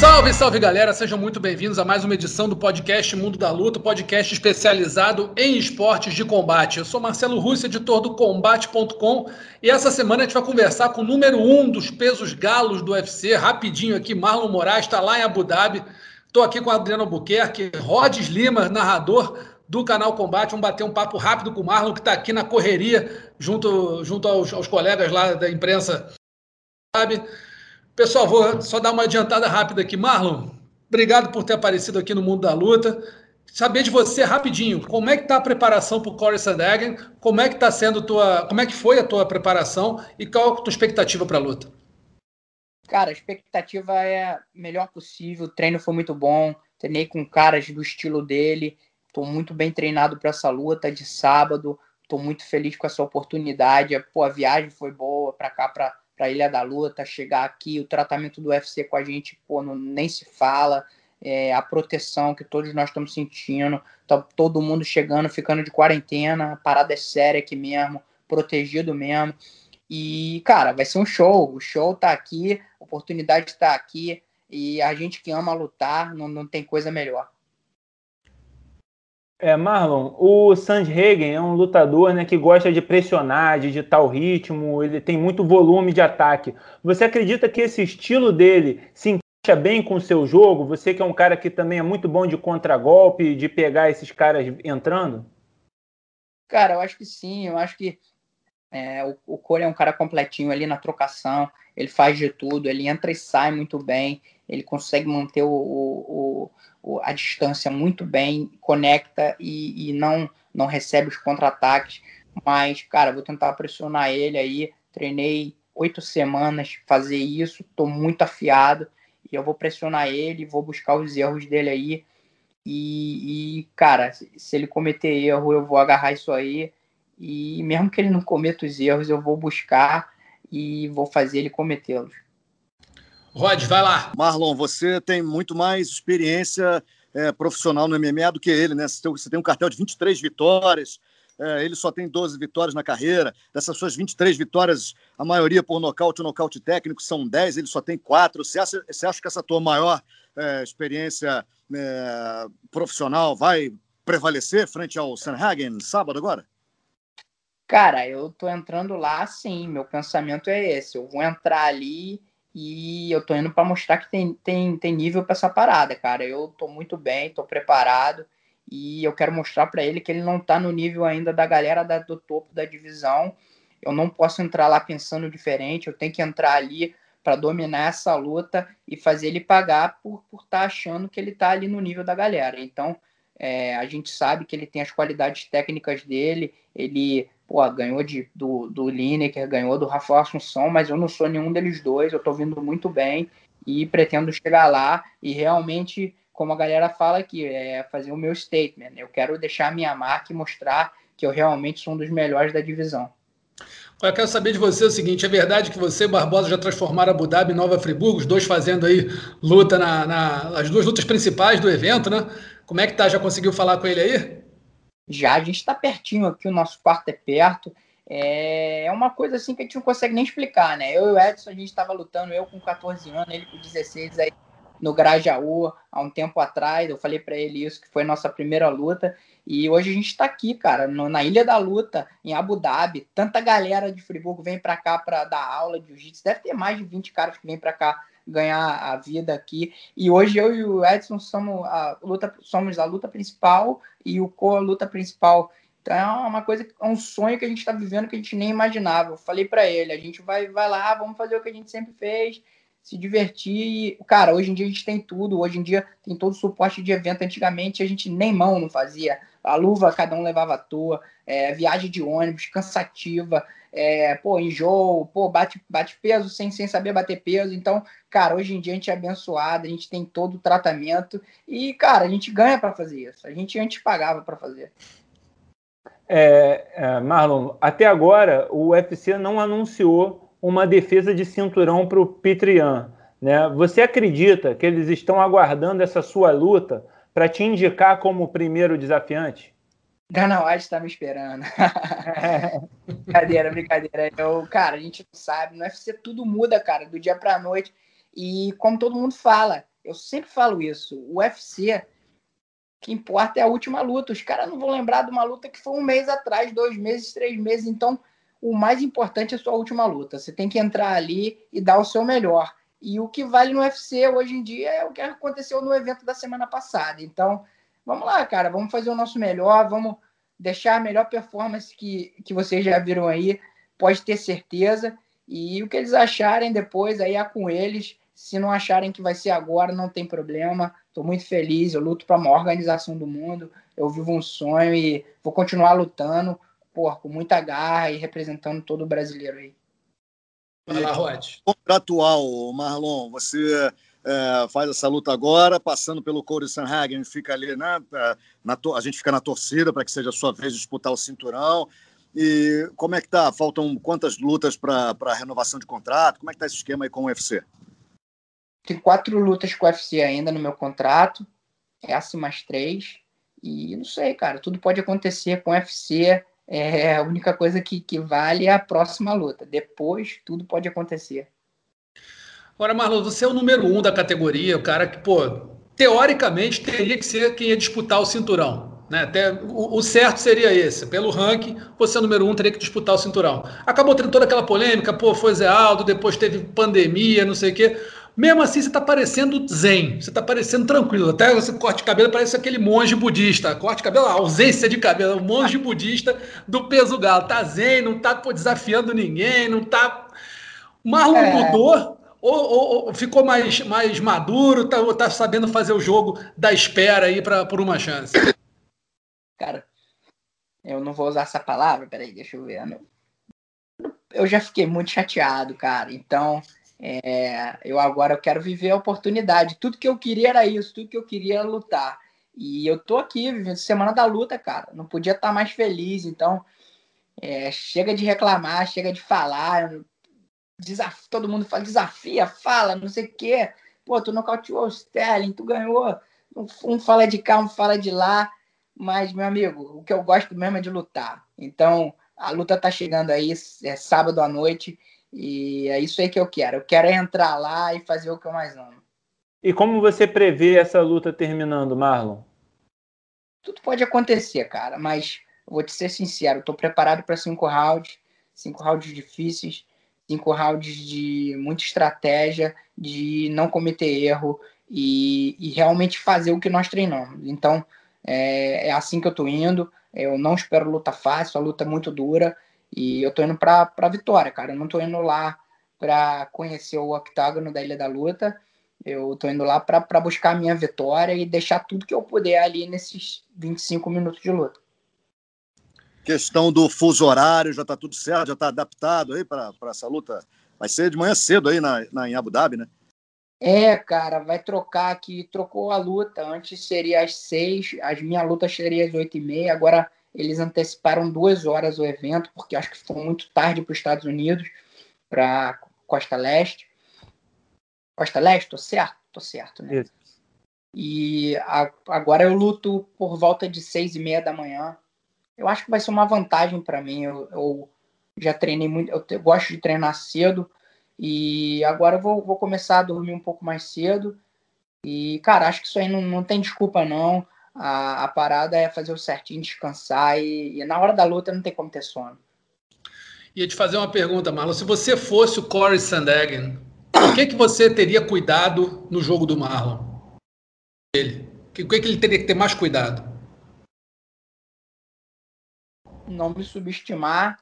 Salve, salve galera, sejam muito bem-vindos a mais uma edição do podcast Mundo da Luta, podcast especializado em esportes de combate. Eu sou Marcelo Russo, editor do Combate.com, e essa semana a gente vai conversar com o número um dos pesos galos do UFC, rapidinho aqui, Marlon Moraes, está lá em Abu Dhabi. Estou aqui com o Adriano Albuquerque, Rodes Lima, narrador do canal Combate. Vamos bater um papo rápido com o Marlon, que está aqui na correria, junto, junto aos, aos colegas lá da imprensa. Sabe? Pessoal, vou só dar uma adiantada rápida aqui. Marlon, obrigado por ter aparecido aqui no Mundo da Luta. Saber de você rapidinho, como é que está a preparação para o Corey Sandhagen? Como é que está sendo tua, como é que foi a tua preparação e qual a tua expectativa para a luta? Cara, a expectativa é a melhor possível. O treino foi muito bom. Treinei com caras do estilo dele. Estou muito bem treinado para essa luta de sábado. Estou muito feliz com essa oportunidade. Pô, a viagem foi boa para cá, para para Ilha da Luta, chegar aqui, o tratamento do UFC com a gente, pô, não, nem se fala, é, a proteção que todos nós estamos sentindo, tá todo mundo chegando, ficando de quarentena, a parada é séria aqui mesmo, protegido mesmo. E, cara, vai ser um show. O show tá aqui, a oportunidade está aqui, e a gente que ama lutar, não, não tem coisa melhor. É, Marlon, o Sandhagen é um lutador né, que gosta de pressionar, de ditar o ritmo, ele tem muito volume de ataque. Você acredita que esse estilo dele se encaixa bem com o seu jogo? Você que é um cara que também é muito bom de contragolpe, de pegar esses caras entrando? Cara, eu acho que sim, eu acho que é, o, o Corey é um cara completinho ali na trocação, ele faz de tudo, ele entra e sai muito bem, ele consegue manter o, o, o a distância muito bem, conecta e, e não, não recebe os contra-ataques. Mas, cara, vou tentar pressionar ele aí. Treinei oito semanas fazer isso, estou muito afiado e eu vou pressionar ele, vou buscar os erros dele aí. E, e, cara, se ele cometer erro, eu vou agarrar isso aí. E mesmo que ele não cometa os erros, eu vou buscar e vou fazer ele cometê-los. Rod, vai lá. Marlon, você tem muito mais experiência é, profissional no MMA do que ele, né? Você tem um cartel de 23 vitórias, é, ele só tem 12 vitórias na carreira. Dessas suas 23 vitórias, a maioria por nocaute ou nocaute técnico, são 10, ele só tem 4. Você acha, você acha que essa tua maior é, experiência é, profissional vai prevalecer frente ao Sanhagen sábado agora? Cara, eu tô entrando lá, sim. Meu pensamento é esse. Eu vou entrar ali e eu tô indo para mostrar que tem, tem, tem nível para essa parada, cara. Eu tô muito bem, tô preparado e eu quero mostrar para ele que ele não tá no nível ainda da galera da, do topo da divisão. Eu não posso entrar lá pensando diferente, eu tenho que entrar ali para dominar essa luta e fazer ele pagar por estar tá achando que ele tá ali no nível da galera. Então, é, a gente sabe que ele tem as qualidades técnicas dele, ele pô, ganhou de, do, do Lineker, ganhou do Rafael Assunção, mas eu não sou nenhum deles dois, eu tô vindo muito bem e pretendo chegar lá e realmente, como a galera fala aqui, é fazer o meu statement. Eu quero deixar a minha marca e mostrar que eu realmente sou um dos melhores da divisão. Eu quero saber de você o seguinte: é verdade que você e Barbosa já transformaram Abu Dhabi em Nova Friburgo, os dois fazendo aí luta na, na, as duas lutas principais do evento, né? Como é que tá? Já conseguiu falar com ele aí? Já, a gente está pertinho aqui, o nosso quarto é perto. É, é uma coisa assim que a gente não consegue nem explicar, né? Eu e o Edson, a gente estava lutando, eu com 14 anos, ele com 16 aí no Grajaú, há um tempo atrás. Eu falei para ele isso, que foi nossa primeira luta. E hoje a gente está aqui, cara, no, na Ilha da Luta, em Abu Dhabi. Tanta galera de Friburgo vem para cá para dar aula de jiu-jitsu. Deve ter mais de 20 caras que vêm para cá ganhar a vida aqui. E hoje eu e o Edson somos a luta, somos a luta principal e o Co a luta principal. Então é uma coisa, é um sonho que a gente está vivendo que a gente nem imaginava. Eu falei para ele, a gente vai, vai lá, vamos fazer o que a gente sempre fez, se divertir. Cara, hoje em dia a gente tem tudo. Hoje em dia tem todo o suporte de evento. Antigamente a gente nem mão não fazia. A luva cada um levava à toa. É, viagem de ônibus cansativa é, pô, enjoo, pô, bate, bate peso sem, sem saber bater peso. Então, cara, hoje em dia a gente é abençoado, a gente tem todo o tratamento e, cara, a gente ganha para fazer isso. A gente antes pagava para fazer. É, é, Marlon, até agora o UFC não anunciou uma defesa de cinturão para o Pitrian. Né? Você acredita que eles estão aguardando essa sua luta para te indicar como primeiro desafiante? Dana White está me esperando. brincadeira, brincadeira. Eu, cara, a gente não sabe. No UFC tudo muda, cara, do dia para noite. E como todo mundo fala, eu sempre falo isso. O UFC, o que importa é a última luta. Os caras não vão lembrar de uma luta que foi um mês atrás, dois meses, três meses. Então, o mais importante é a sua última luta. Você tem que entrar ali e dar o seu melhor. E o que vale no UFC hoje em dia é o que aconteceu no evento da semana passada. Então, vamos lá, cara, vamos fazer o nosso melhor, vamos deixar a melhor performance que, que vocês já viram aí, pode ter certeza. E o que eles acharem depois aí é com eles. Se não acharem que vai ser agora, não tem problema. Estou muito feliz, eu luto para a maior organização do mundo. Eu vivo um sonho e vou continuar lutando, por, com muita garra e representando todo o brasileiro aí. Vai lá, Rod. Contratual, Marlon, você é, faz essa luta agora, passando pelo Corey Sanhagen, fica ali, né? É, na a gente fica na torcida para que seja a sua vez de disputar o cinturão. E como é que tá? Faltam quantas lutas para renovação de contrato? Como é que tá esse esquema aí com o UFC? Tem quatro lutas com o UFC ainda no meu contrato, essa mais três. E não sei, cara, tudo pode acontecer com o UFC. É, a única coisa que, que vale é a próxima luta. Depois, tudo pode acontecer. Agora, Marlon, você é o número um da categoria, o cara que, pô, teoricamente teria que ser quem ia disputar o cinturão. Né? Até, o, o, certo seria esse. Pelo ranking, você é o número um, teria que disputar o cinturão. Acabou tendo toda aquela polêmica, pô, foi Zé Aldo, depois teve pandemia, não sei o quê. Mesmo assim, você está parecendo zen, você está parecendo tranquilo. Até você corte de cabelo, parece aquele monge budista. Corte de cabelo, ausência de cabelo, o monge budista do peso galo. Tá zen, não tá pô, desafiando ninguém, não tá. Marlon é. mudou ou, ou, ou, ficou mais, mais maduro, tá, tá sabendo fazer o jogo da espera aí pra, por uma chance? Cara, eu não vou usar essa palavra, peraí, deixa eu ver. Eu já fiquei muito chateado, cara. Então, é, eu agora eu quero viver a oportunidade. Tudo que eu queria era isso, tudo que eu queria era lutar. E eu tô aqui vivendo semana da luta, cara. Não podia estar mais feliz. Então, é, chega de reclamar, chega de falar. Desaf... Todo mundo fala, desafia, fala, não sei o quê. Pô, tu nocauteou o Sterling, tu ganhou. Um fala de cá, um fala de lá. Mas, meu amigo, o que eu gosto mesmo é de lutar. Então, a luta tá chegando aí, é sábado à noite. E é isso aí que eu quero. Eu quero entrar lá e fazer o que eu mais amo. E como você prevê essa luta terminando, Marlon? Tudo pode acontecer, cara, mas vou te ser sincero, estou preparado para cinco rounds, cinco rounds difíceis, cinco rounds de muita estratégia, de não cometer erro e, e realmente fazer o que nós treinamos. Então, é, é assim que eu estou indo. Eu não espero luta fácil, a luta é muito dura. E eu tô indo pra, pra vitória, cara. Eu não tô indo lá para conhecer o octágono da Ilha da Luta. Eu tô indo lá para buscar a minha vitória e deixar tudo que eu puder ali nesses 25 minutos de luta. Questão do fuso horário, já tá tudo certo, já tá adaptado aí para essa luta. Vai ser de manhã cedo aí na, na, em Abu Dhabi, né? É, cara, vai trocar aqui. Trocou a luta. Antes seria às seis, as minhas lutas seriam às oito e meia. Agora eles anteciparam duas horas o evento, porque acho que ficou muito tarde para os Estados Unidos, para Costa Leste. Costa Leste, tô certo? Tô certo, né? Isso. E a, agora eu luto por volta de seis e meia da manhã. Eu acho que vai ser uma vantagem para mim. Eu, eu, já treinei muito, eu, eu, gosto de treinar cedo e agora eu vou, vou começar a dormir um pouco mais cedo. E, cara, acho que isso aí não, não tem desculpa, não. A, a parada é fazer o certinho, descansar e, e, na hora da luta não tem como ter sono. Ia te fazer uma pergunta, Marlon. Se você fosse o Corey Sandhagen, o que, que você teria cuidado no jogo do Marlon? Ele. O que, que ele teria que ter mais cuidado? Não me subestimar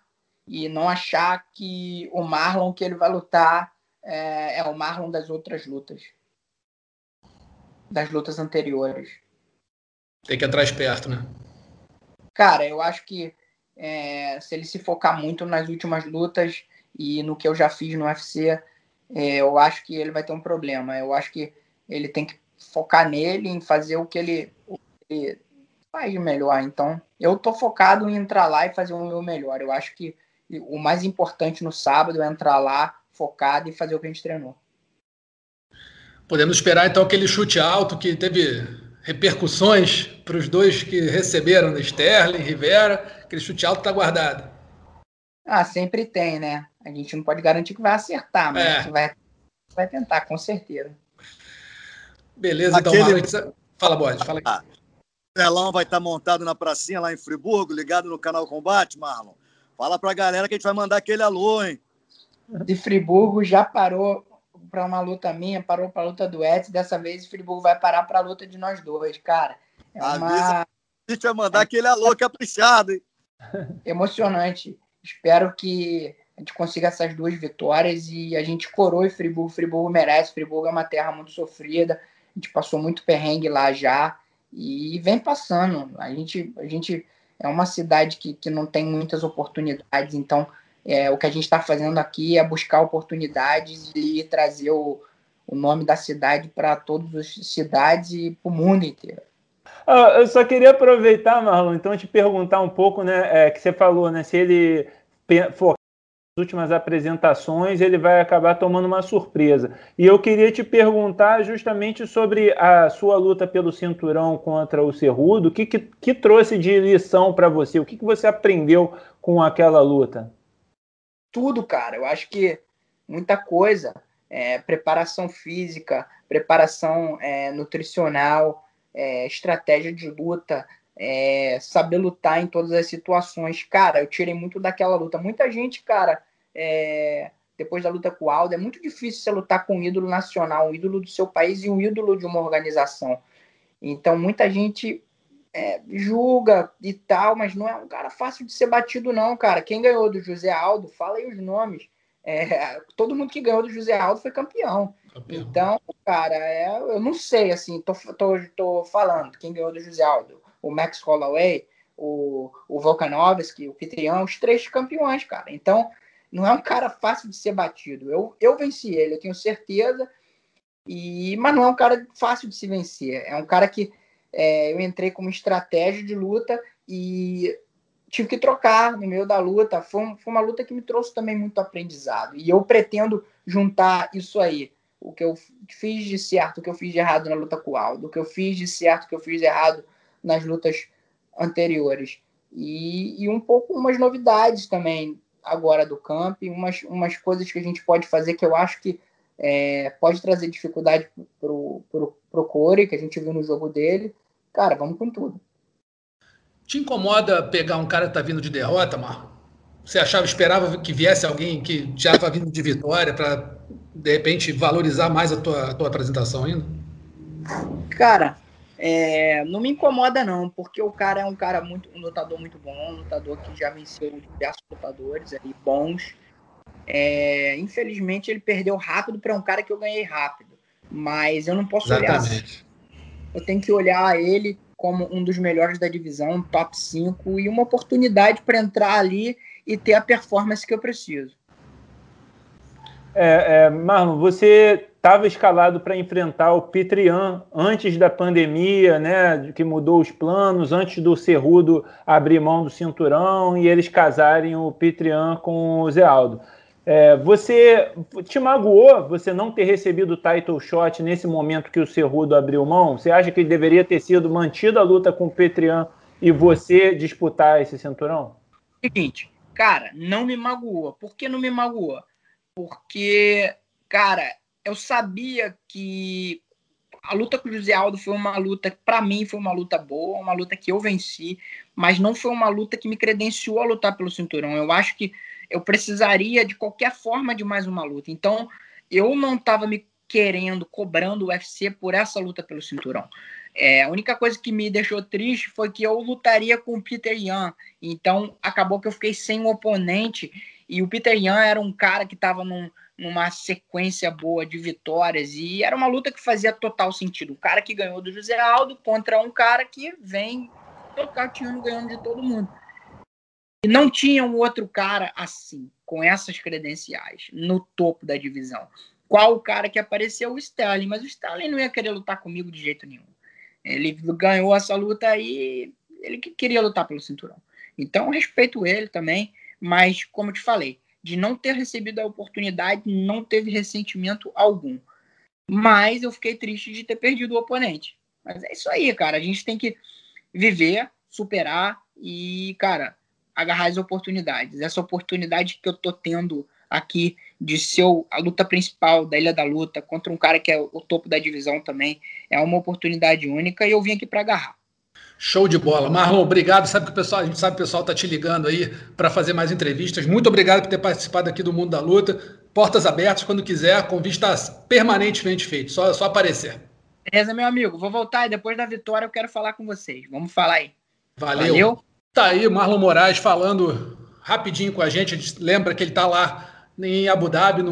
e não achar que o Marlon que ele vai lutar é, é o Marlon das outras lutas. Das lutas anteriores. Tem que entrar esperto, né? Cara, eu acho que é, se ele se focar muito nas últimas lutas e no que eu já fiz no UFC, é, eu acho que ele vai ter um problema. Eu acho que ele tem que focar nele, em fazer o que ele, o que ele faz de melhor. Então, eu tô focado em entrar lá e fazer o meu melhor. Eu acho que o mais importante no sábado é entrar lá focado e fazer o que a gente treinou. Podemos esperar então aquele chute alto que teve repercussões para os dois que receberam, né? Sterling, Rivera, aquele chute alto está guardado. Ah, sempre tem, né? A gente não pode garantir que vai acertar, mas é. vai, vai tentar, com certeza. Beleza, então, Aquele... então, Fala, Bode, fala aí. O telão vai estar montado na pracinha lá em Friburgo, ligado no canal Combate, Marlon. Fala pra galera que a gente vai mandar aquele alô, hein? De Friburgo já parou para uma luta minha, parou para a luta do Edson. Dessa vez o Friburgo vai parar para a luta de nós dois, cara. É uma... A gente vai mandar aquele alô caprichado, hein? Emocionante. Espero que a gente consiga essas duas vitórias e a gente coroe Friburgo. Friburgo merece. Friburgo é uma terra muito sofrida. A gente passou muito perrengue lá já e vem passando. A gente, a gente é uma cidade que, que não tem muitas oportunidades, então é, o que a gente está fazendo aqui é buscar oportunidades e trazer o, o nome da cidade para todas as cidades e para o mundo inteiro. Ah, eu só queria aproveitar, Marlon, então te perguntar um pouco, né, é, que você falou, né, se ele últimas apresentações, ele vai acabar tomando uma surpresa. E eu queria te perguntar justamente sobre a sua luta pelo cinturão contra o Cerrudo. O que, que, que trouxe de lição para você? O que, que você aprendeu com aquela luta? Tudo, cara. Eu acho que muita coisa. É, preparação física, preparação é, nutricional, é, estratégia de luta, é, saber lutar em todas as situações. Cara, eu tirei muito daquela luta. Muita gente, cara, é, depois da luta com o Aldo, é muito difícil você lutar com um ídolo nacional, um ídolo do seu país e um ídolo de uma organização. Então, muita gente é, julga e tal, mas não é um cara fácil de ser batido, não, cara. Quem ganhou do José Aldo, fala aí os nomes. É, todo mundo que ganhou do José Aldo foi campeão. campeão. Então, cara, é, eu não sei, assim, tô, tô, tô falando quem ganhou do José Aldo. O Max Holloway, o, o Volkanovski, o Kitrian, os três campeões, cara. Então, não é um cara fácil de ser batido. Eu, eu venci ele, eu tenho certeza. E, mas não é um cara fácil de se vencer. É um cara que é, eu entrei com uma estratégia de luta e tive que trocar no meio da luta. Foi, um, foi uma luta que me trouxe também muito aprendizado. E eu pretendo juntar isso aí. O que eu fiz de certo, o que eu fiz de errado na luta com o Aldo, o que eu fiz de certo, o que eu fiz de errado nas lutas anteriores. E, e um pouco umas novidades também agora do camp, umas, umas coisas que a gente pode fazer que eu acho que é, pode trazer dificuldade pro, pro, pro Corey, que a gente viu no jogo dele. Cara, vamos com tudo. Te incomoda pegar um cara que tá vindo de derrota, Marco? Você achava, esperava que viesse alguém que já estava vindo de vitória para, de repente, valorizar mais a tua, a tua apresentação ainda? Cara, é, não me incomoda, não, porque o cara é um cara muito, um lutador muito bom, um lutador que já venceu diversos lutadores aí, bons. É, infelizmente, ele perdeu rápido para um cara que eu ganhei rápido. Mas eu não posso Exatamente. olhar. Assim. Eu tenho que olhar ele como um dos melhores da divisão, top 5, e uma oportunidade para entrar ali e ter a performance que eu preciso. É, é, Marlon, você estava escalado para enfrentar o Pitrian antes da pandemia, né, que mudou os planos, antes do Cerrudo abrir mão do cinturão e eles casarem o Pitrian com o Zé Aldo. É, você te magoou você não ter recebido o title shot nesse momento que o Cerrudo abriu mão? Você acha que ele deveria ter sido mantido a luta com o Petrian e você disputar esse cinturão? Seguinte, cara, não me magoou. Por que não me magoou? Porque, cara, eu sabia que a luta com o José Aldo foi uma luta, para mim, foi uma luta boa, uma luta que eu venci, mas não foi uma luta que me credenciou a lutar pelo cinturão. Eu acho que eu precisaria de qualquer forma de mais uma luta. Então, eu não estava me querendo, cobrando o UFC por essa luta pelo cinturão. É, a única coisa que me deixou triste foi que eu lutaria com o Peter Yan. Então, acabou que eu fiquei sem um oponente. E o Peter Yan era um cara que estava num numa sequência boa de vitórias e era uma luta que fazia total sentido. Um cara que ganhou do José Aldo contra um cara que vem tocando ganhando de todo mundo. E não tinha um outro cara assim, com essas credenciais, no topo da divisão. Qual o cara que apareceu? O Sterling, mas o Sterling não ia querer lutar comigo de jeito nenhum. Ele ganhou essa luta aí, ele queria lutar pelo cinturão. Então, respeito ele também, mas como te falei, de não ter recebido a oportunidade, não teve ressentimento algum. Mas eu fiquei triste de ter perdido o oponente. Mas é isso aí, cara. A gente tem que viver, superar e, cara, agarrar as oportunidades. Essa oportunidade que eu tô tendo aqui de ser a luta principal da Ilha da Luta contra um cara que é o topo da divisão também é uma oportunidade única e eu vim aqui para agarrar. Show de bola. Marlon, obrigado. Sabe que o pessoal, a gente sabe que o pessoal está te ligando aí para fazer mais entrevistas. Muito obrigado por ter participado aqui do Mundo da Luta. Portas abertas quando quiser. O convite está permanentemente feito. Só, só aparecer. Beleza, meu amigo. Vou voltar e depois da vitória eu quero falar com vocês. Vamos falar aí. Valeu. Valeu. Tá aí Marlon Moraes falando rapidinho com a gente. A gente lembra que ele está lá em Abu Dhabi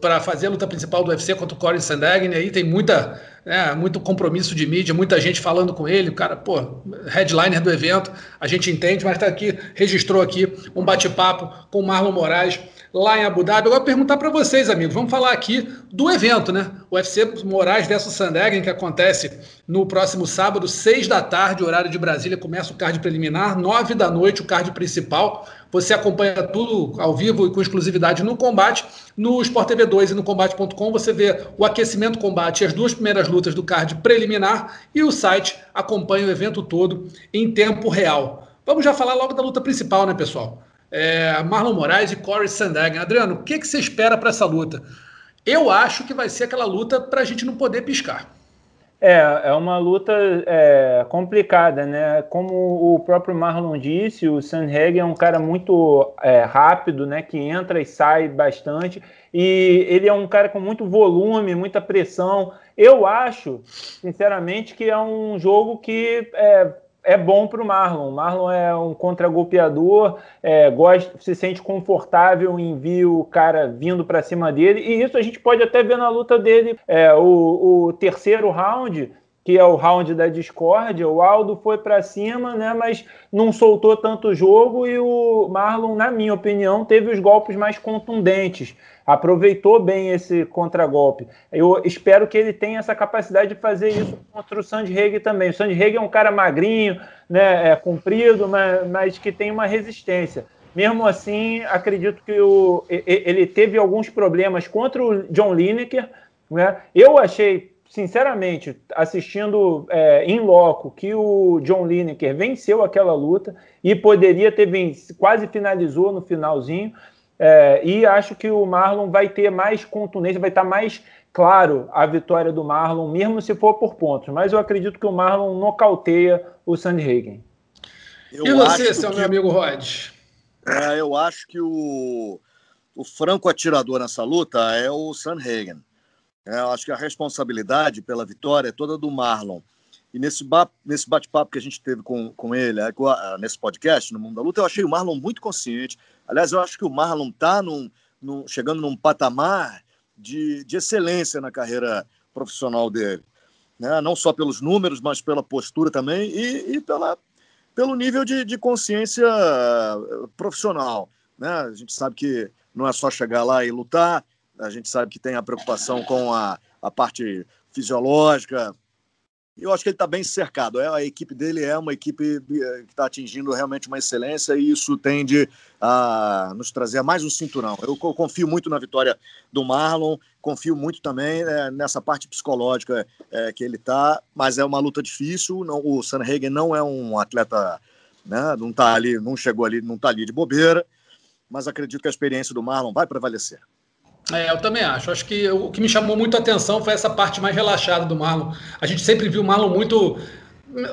para fazer a luta principal do UFC contra o Corey Sandhagen. Aí tem muita, né, muito compromisso de mídia, muita gente falando com ele. O cara, pô, headliner do evento, a gente entende, mas está aqui, registrou aqui um bate-papo com o Marlon Moraes lá em Abu Dhabi. Agora perguntar para vocês, amigos, vamos falar aqui do evento, né? O UFC Moraes versus Sandhagen, que acontece no próximo sábado, seis da tarde, horário de Brasília, começa o card preliminar, nove da noite o card principal. Você acompanha tudo ao vivo e com exclusividade no combate. No Sport TV 2 e no combate.com você vê o aquecimento combate e as duas primeiras lutas do card preliminar e o site acompanha o evento todo em tempo real. Vamos já falar logo da luta principal, né, pessoal? É, Marlon Moraes e Corey Sandhagen. Adriano, o que, que você espera para essa luta? Eu acho que vai ser aquela luta para a gente não poder piscar. É, é uma luta é, complicada, né? Como o próprio Marlon disse, o Sandhagen é um cara muito é, rápido, né? Que entra e sai bastante. E ele é um cara com muito volume, muita pressão. Eu acho, sinceramente, que é um jogo que é, é bom para o Marlon. O Marlon é um contragolpeador, é, gosta, se sente confortável em ver o cara vindo para cima dele, e isso a gente pode até ver na luta dele. É, o, o terceiro round, que é o round da discórdia, o Aldo foi para cima, né, mas não soltou tanto jogo e o Marlon, na minha opinião, teve os golpes mais contundentes aproveitou bem esse contragolpe. Eu espero que ele tenha essa capacidade de fazer isso contra o Sandhag também. O Sandhag é um cara magrinho, né, é comprido, mas, mas que tem uma resistência. Mesmo assim, acredito que o, ele teve alguns problemas contra o John Lineker. Né? Eu achei, sinceramente, assistindo é, em loco, que o John Lineker venceu aquela luta e poderia ter vencido, quase finalizou no finalzinho. É, e acho que o Marlon vai ter mais contundência, vai estar mais claro a vitória do Marlon, mesmo se for por pontos. Mas eu acredito que o Marlon nocauteia o Sandhagen. e você, seu que, meu amigo Rod? É, eu acho que o, o franco atirador nessa luta é o Sandhagen. É, eu acho que a responsabilidade pela vitória é toda do Marlon. E nesse, nesse bate-papo que a gente teve com, com ele, é, nesse podcast, no Mundo da Luta, eu achei o Marlon muito consciente. Aliás, eu acho que o Marlon está num, num, chegando num patamar de, de excelência na carreira profissional dele. Né? Não só pelos números, mas pela postura também e, e pela, pelo nível de, de consciência eh, profissional. Né? A gente sabe que não é só chegar lá e lutar, a gente sabe que tem a preocupação com a, a parte fisiológica, eu acho que ele está bem cercado. É, a equipe dele é uma equipe eh, que está atingindo realmente uma excelência e isso tende a nos trazer mais um cinturão. Eu confio muito na vitória do Marlon, confio muito também é, nessa parte psicológica é, que ele está, mas é uma luta difícil. Não, o Sanhagen não é um atleta, né, não tá ali, não chegou ali, não está ali de bobeira, mas acredito que a experiência do Marlon vai prevalecer. É, eu também acho. Acho que o que me chamou muito a atenção foi essa parte mais relaxada do Marlon. A gente sempre viu o Marlon muito.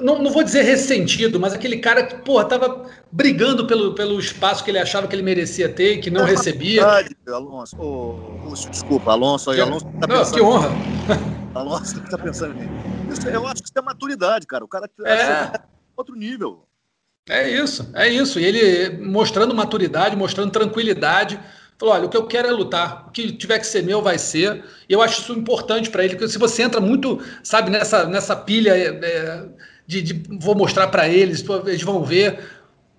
Não, não vou dizer ressentido, mas aquele cara que, porra, tava brigando pelo, pelo espaço que ele achava que ele merecia ter e que não é recebia. Verdade, Alonso. Oh, Lúcio, desculpa, Alonso aí, Alonso. Tá não, que honra. Alonso tá pensando nisso. Eu acho que isso é maturidade, cara. O cara é. é outro nível. É isso, é isso. E ele mostrando maturidade, mostrando tranquilidade. Falou: olha, o que eu quero é lutar. O que tiver que ser meu vai ser. E eu acho isso importante para ele, porque se você entra muito, sabe, nessa, nessa pilha é, é de, de, vou mostrar para eles, eles vão ver.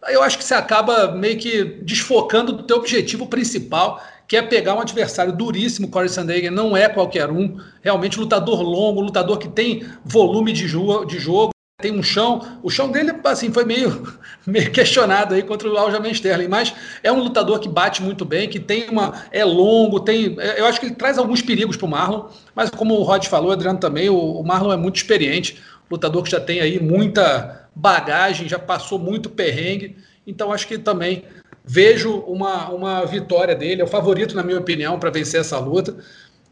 Eu acho que você acaba meio que desfocando do teu objetivo principal, que é pegar um adversário duríssimo. Corey Sandhagen não é qualquer um. Realmente lutador longo, lutador que tem volume de, de jogo tem um chão. O chão dele, assim, foi meio, meio questionado aí contra o Aljamain Sterling, mas é um lutador que bate muito bem, que tem uma. é longo, tem. Eu acho que ele traz alguns perigos para o Marlon, mas como o Rod falou, Adriano também, o, o Marlon é muito experiente, lutador que já tem aí muita bagagem, já passou muito perrengue, então acho que também vejo uma, uma vitória dele, é o favorito, na minha opinião, para vencer essa luta.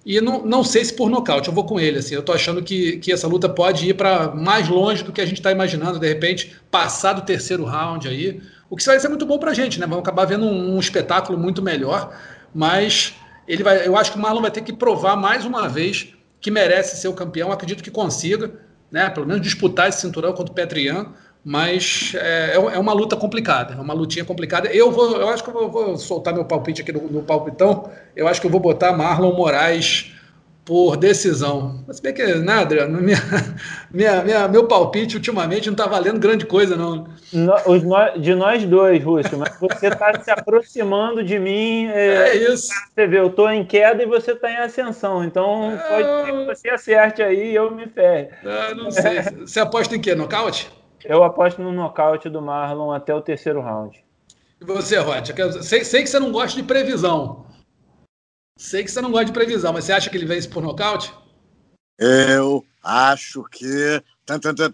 E não, não sei se por nocaute, eu vou com ele. Assim, eu tô achando que, que essa luta pode ir para mais longe do que a gente está imaginando, de repente, passar do terceiro round aí. O que vai ser muito bom para a gente, né? Vamos acabar vendo um, um, espetáculo muito melhor. Mas ele vai, eu acho que o Marlon vai ter que provar mais uma vez que merece ser o campeão. acredito que consiga, né? Pelo menos disputar esse cinturão contra o Petrian mas é, é, é uma luta complicada, é uma lutinha complicada. Eu vou, eu acho que eu vou, vou soltar meu palpite aqui no, no, palpitão. Eu acho que eu vou botar Marlon Moraes por decisão. Mas bem que, né, Adriano, minha, minha, minha, meu palpite ultimamente não está valendo grande coisa, não. No, de nós dois, Rússio, mas você está se aproximando de mim. É, é, isso. Você vê, eu estou em queda e você está em ascensão. Então é, pode ser que você acerte aí e eu me ferre. É, não sei. Você aposta em quê? Nocaute? Eu aposto no nocaute do Marlon até o terceiro round. E você, Rod? Sei, sei, que você não gosta de previsão. Sei que você não gosta de previsão, mas você acha que ele vence por nocaute? Eu acho que. Tan, tan, tan,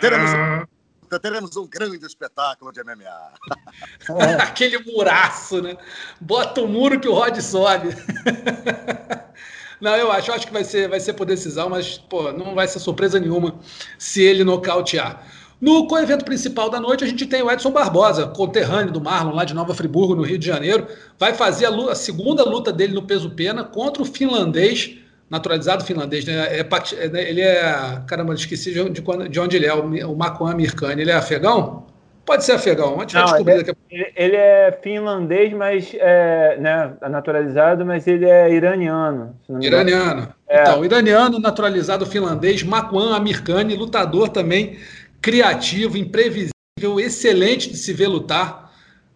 teremos, um, teremos um grande espetáculo de MMA. Aquele muraço, né? Bota o muro que o Rod sobe. Não, eu acho, eu acho que vai ser, vai ser por decisão, mas pô, não vai ser surpresa nenhuma se ele nocautear. No co-evento principal da noite, a gente tem o Edson Barbosa, conterrâneo do Marlon, lá de Nova Friburgo, no Rio de Janeiro. Vai fazer a, luta, a segunda luta dele no peso-pena contra o finlandês, naturalizado finlandês, né? É, é né? ele é. Caramba, esqueci de, de onde ele é, o, o Makuan Mirkani. Ele é afegão? Pode ser afegão, a gente vai descobrir ele, daqui a pouco. Ele é finlandês, mas é, né, naturalizado, mas ele é iraniano. iraniano. É. Então, iraniano, naturalizado finlandês, Makuan Amirkani, lutador também criativo, imprevisível, excelente de se ver lutar.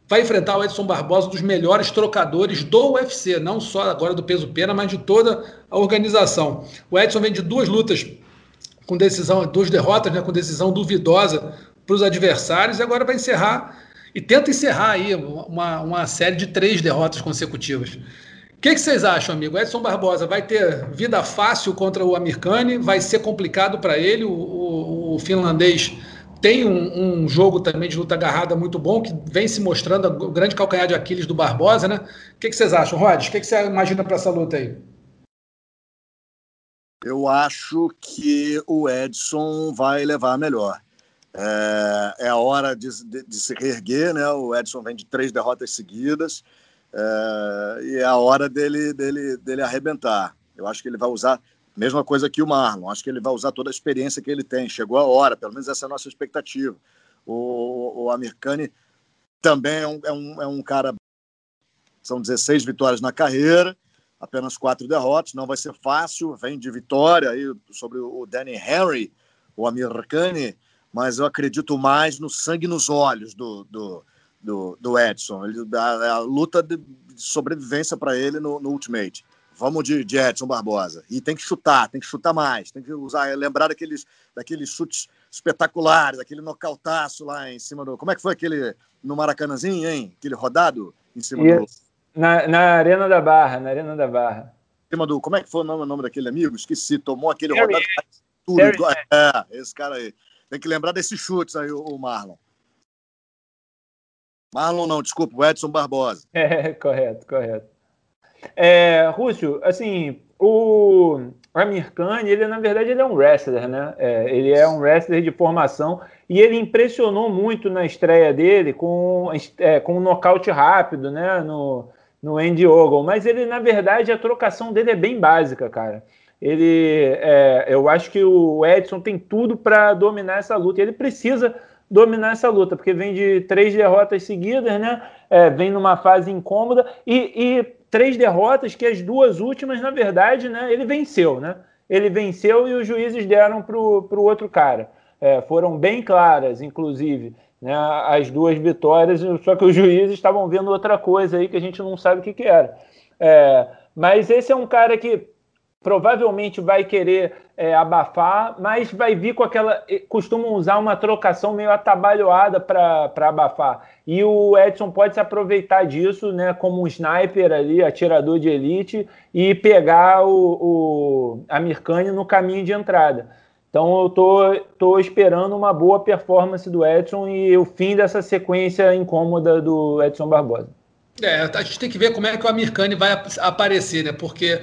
Vai enfrentar o Edson Barbosa, um dos melhores trocadores do UFC, não só agora do peso pena, mas de toda a organização. O Edson vem de duas lutas com decisão, duas derrotas, né, com decisão duvidosa para os adversários, e agora vai encerrar e tenta encerrar aí uma, uma série de três derrotas consecutivas. O que, que, vocês acham, amigo? Edson Barbosa vai ter vida fácil contra o Amirkani? Vai ser complicado para ele? O, o, o, finlandês tem um, um, jogo também de luta agarrada muito bom, que vem se mostrando o grande calcanhar de Aquiles do Barbosa, né? O que, que vocês acham, Rod? O que, que você imagina para essa luta aí? Eu acho que o Edson vai levar melhor. É, é a hora de, de, de, se reerguer, né? O Edson vem de três derrotas seguidas. É, e é a hora dele, dele, dele arrebentar. Eu acho que ele vai usar mesma coisa que o Marlon. Acho que ele vai usar toda a experiência que ele tem. Chegou a hora, pelo menos essa é a nossa expectativa. O, o Americani também é um, é, um, é um cara. São 16 vitórias na carreira, apenas quatro derrotas. Não vai ser fácil. Vem de vitória aí sobre o Danny Henry, o Americani, mas eu acredito mais no sangue nos olhos do, do do, do Edson. Ele, a, a luta de sobrevivência para ele no, no, Ultimate. Vamos de, de, Edson Barbosa. E tem que chutar, tem que chutar mais, tem que usar, lembrar daqueles, daqueles chutes espetaculares, aquele nocautaço lá em cima do. Como é que foi aquele no Maracanãzinho, hein? Aquele rodado em cima do. Na, na Arena da Barra, na Arena da Barra. Em cima do. Como é que foi o nome, o nome daquele amigo? Esqueci, tomou aquele Terry rodado. Tudo, é, esse cara aí. Tem que lembrar desses chutes aí, o Marlon. Marlon não, desculpa, o Edson Barbosa. É, correto, correto. É, Rússio, assim, o Amir Khan, ele na verdade ele é um wrestler, né? É, ele é um wrestler de formação e ele impressionou muito na estreia dele com, é, com um nocaute rápido, né? No, no Andy Ogle, mas ele na verdade a trocação dele é bem básica, cara. Ele, é, eu acho que o Edson tem tudo para dominar essa luta. Ele precisa dominar essa luta, porque vem de três derrotas seguidas, né? É, vem numa fase incômoda e, e, três derrotas que as duas últimas, na verdade, né? Ele venceu, né? Ele venceu e os juízes deram para o outro cara. É, foram bem claras, inclusive, né? As duas vitórias, só que os juízes estavam vendo outra coisa aí que a gente não sabe o que, que era. É, mas esse é um cara que provavelmente vai querer é, abafar, mas vai vir com aquela. costumam usar uma trocação meio atabalhoada para abafar. E o Edson pode se aproveitar disso, né, como um sniper ali, atirador de elite, e pegar o, o a Mirkane no caminho de entrada. Então eu tô, tô esperando uma boa performance do Edson e o fim dessa sequência incômoda do Edson Barbosa. É, a gente tem que ver como é que o Amirkani vai aparecer, né? Porque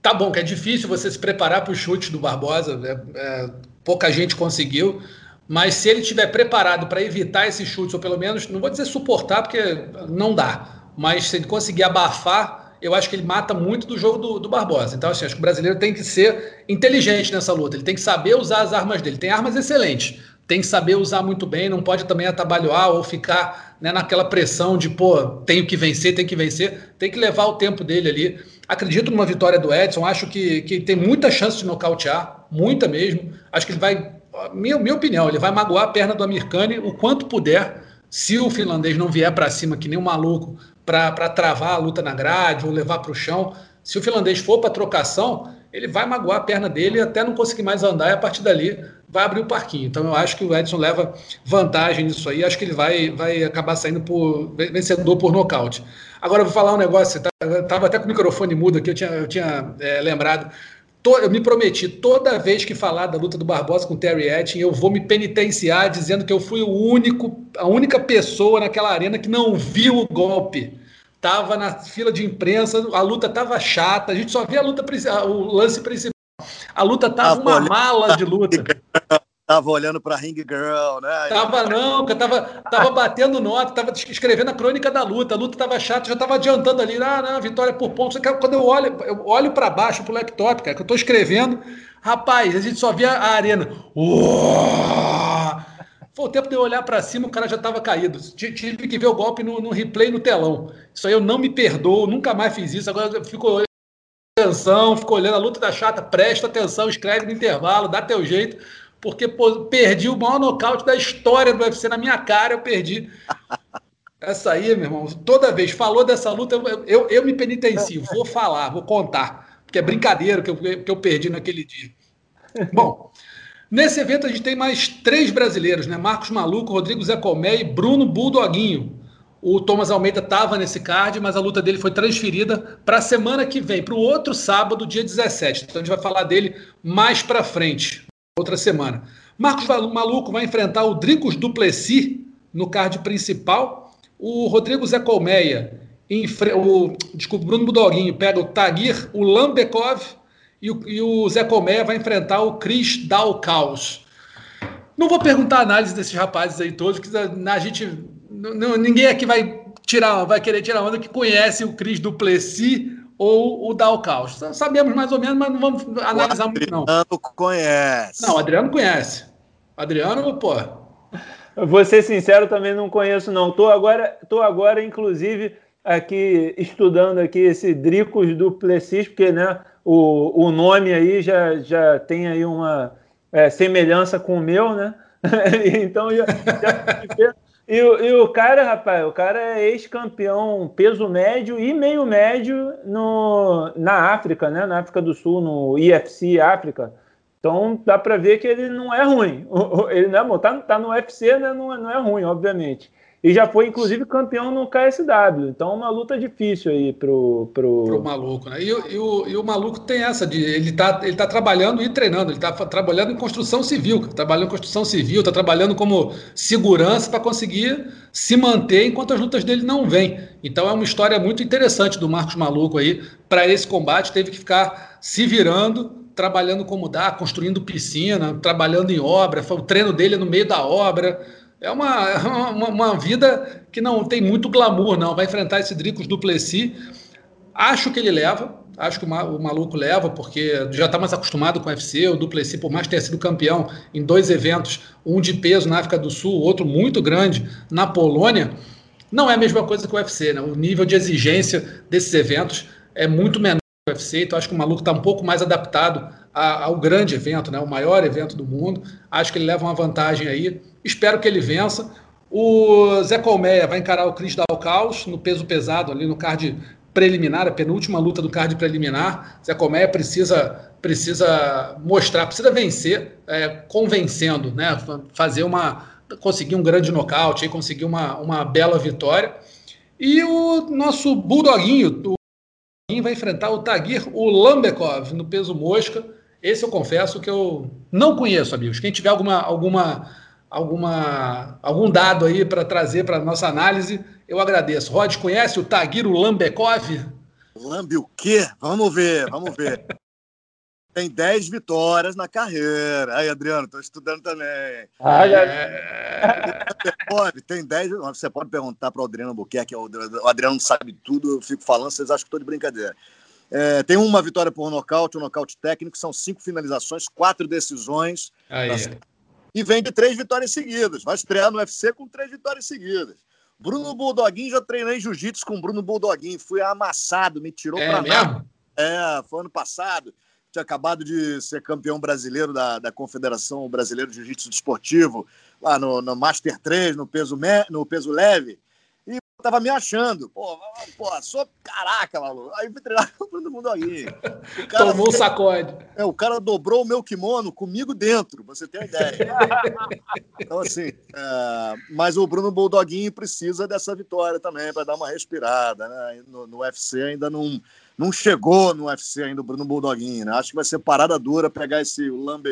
Tá bom, que é difícil você se preparar para o chute do Barbosa, né? é, pouca gente conseguiu, mas se ele estiver preparado para evitar esses chutes, ou pelo menos, não vou dizer suportar, porque não dá, mas se ele conseguir abafar, eu acho que ele mata muito do jogo do, do Barbosa. Então, assim, acho que o brasileiro tem que ser inteligente nessa luta, ele tem que saber usar as armas dele. Tem armas excelentes, tem que saber usar muito bem, não pode também atabalhoar ou ficar né, naquela pressão de, pô, tenho que vencer, tenho que vencer, tem que levar o tempo dele ali Acredito numa vitória do Edson, acho que, que tem muita chance de nocautear, muita mesmo. Acho que ele vai, minha, minha opinião, ele vai magoar a perna do Amirkani o quanto puder, se o finlandês não vier para cima que nem um maluco para travar a luta na grade ou levar para o chão. Se o finlandês for para trocação, ele vai magoar a perna dele até não conseguir mais andar e a partir dali vai abrir o parquinho. Então eu acho que o Edson leva vantagem nisso aí. Acho que ele vai, vai acabar saindo por vencedor por nocaute. Agora eu vou falar um negócio. Tá, estava até com o microfone mudo aqui, eu tinha, eu tinha é, lembrado. Eu me prometi, toda vez que falar da luta do Barbosa com o Terry Etting, eu vou me penitenciar dizendo que eu fui o único, a única pessoa naquela arena que não viu o golpe tava na fila de imprensa, a luta tava chata, a gente só via a luta o lance principal. A luta tava uma mala de luta. Tava olhando para Ring Girl, né? Tava não, eu tava, tava batendo nota, tava escrevendo a crônica da luta. A luta tava chata, já tava adiantando ali, ah, não, vitória por pontos. Quando eu olho, eu olho para baixo pro laptop, cara, que eu tô escrevendo, rapaz, a gente só via a arena. Uou! Foi o tempo de eu olhar para cima, o cara já estava caído. Tive que ver o golpe no, no, replay no telão. Isso aí eu não me perdoo, nunca mais fiz isso. Agora eu fico olhando atenção, fico olhando a luta da chata, presta atenção, escreve no intervalo, dá teu jeito, porque pô, perdi o maior nocaute da história do UFC na minha cara, eu perdi. Essa aí, meu irmão, toda vez falou dessa luta, eu, eu, eu me penitencio, vou falar, vou contar, porque é brincadeira que eu, que eu perdi naquele dia. Bom, Nesse evento a gente tem mais três brasileiros, né? Marcos Maluco, Rodrigo Zé Colmé e Bruno Bulldoguinho. O Thomas Almeida estava nesse card, mas a luta dele foi transferida para a semana que vem, para o outro sábado, dia 17. Então a gente vai falar dele mais para frente, outra semana. Marcos Maluco vai enfrentar o Dricos Duplessis no card principal. O Rodrigo Zé Colmeia, o, desculpa, Bruno Budoguinho pega o Tagir, o Lambekov e o, e o Zé Comé vai enfrentar o Chris Dalcaus. Não vou perguntar a análise desses rapazes aí todos, que a gente. Não, ninguém aqui vai tirar, vai querer tirar onda que conhece o Cris Duplessis ou o Dalcaus. Sabemos mais ou menos, mas não vamos analisar muito, não. Adriano conhece. Não, o Adriano conhece. Adriano, pô. Vou ser sincero, também não conheço, não. Tô agora, tô agora, inclusive, aqui estudando aqui esse Dricos Duplessis, porque, né? O, o nome aí já, já tem aí uma é, semelhança com o meu, né? então já, já e, e, o cara, rapaz, o cara é ex-campeão peso médio e meio médio no, na África, né? Na África do Sul, no IFC África. Então dá para ver que ele não é ruim. Ele não é bom. Tá, tá no UFC, né? não, não é ruim, obviamente. E já foi, inclusive, campeão no KSW. Então, uma luta difícil aí pro, pro... pro maluco, né? E, e, o, e o maluco tem essa de. Ele tá, ele tá trabalhando e treinando, ele tá trabalhando em construção civil, trabalhando em construção civil, tá trabalhando como segurança para conseguir se manter enquanto as lutas dele não vêm. Então é uma história muito interessante do Marcos Maluco aí. Para esse combate, teve que ficar se virando, trabalhando como dá, construindo piscina, trabalhando em obra. O treino dele é no meio da obra é uma, uma, uma, vida que não tem muito glamour, não. Vai enfrentar esse Dricos Duplessis. Acho que ele leva, acho que o, maluco leva, porque já está mais acostumado com o UFC. O Duplessis, por mais ter sido campeão em dois eventos, um de peso na África do Sul, outro muito grande na Polônia, não é a mesma coisa que o UFC. Né? O nível de exigência desses eventos é muito menor que o UFC, então acho que o maluco está um pouco mais adaptado ao grande evento, né? o maior evento do mundo. Acho que ele leva uma vantagem aí. Espero que ele vença. O Zé Colmeia vai encarar o Cris Dalcaus no peso pesado, ali no card preliminar, a penúltima luta do card preliminar. Zé Colmeia precisa, precisa mostrar, precisa vencer, é, convencendo, né? Fazer uma. conseguir um grande nocaute, conseguir uma, uma bela vitória. E o nosso Bulldoguinho, o vai enfrentar o Tagir Ulambekov no peso mosca. Esse eu confesso que eu não conheço, amigos. Quem tiver alguma, alguma, alguma, algum dado aí para trazer para nossa análise, eu agradeço. Rod, conhece o Tagir Ulambekov? Lambe o quê? Vamos ver, vamos ver. tem 10 vitórias na carreira. Aí, Adriano, estou estudando também. Ah, já... é... pode, tem 10. Você pode perguntar para o Adriano Buquerque, o Adriano sabe tudo, eu fico falando, vocês acham que estou de brincadeira. É, tem uma vitória por nocaute, um nocaute técnico, são cinco finalizações, quatro decisões. Aí. E vem de três vitórias seguidas. Vai estrear no UFC com três vitórias seguidas. Bruno Bulldoguinho, já treinei jiu-jitsu com o Bruno Bulldoguinho. Fui amassado, me tirou é pra mesmo? nada. É, foi ano passado tinha acabado de ser campeão brasileiro da, da Confederação Brasileira de Jiu-Jitsu Desportivo, lá no, no Master 3, no peso, me, no peso leve, e tava me achando. Pô, pô sou caraca, maluco. Aí fui treinar com todo mundo aí. Tomou um sacode. É, o cara dobrou o meu kimono comigo dentro, você tem uma ideia. então, assim, é, mas o Bruno Bulldoguinho precisa dessa vitória também para dar uma respirada, né? No, no UFC ainda não não chegou no UFC ainda o Bruno Bulldoguinho, né? Acho que vai ser parada dura pegar esse Lambe.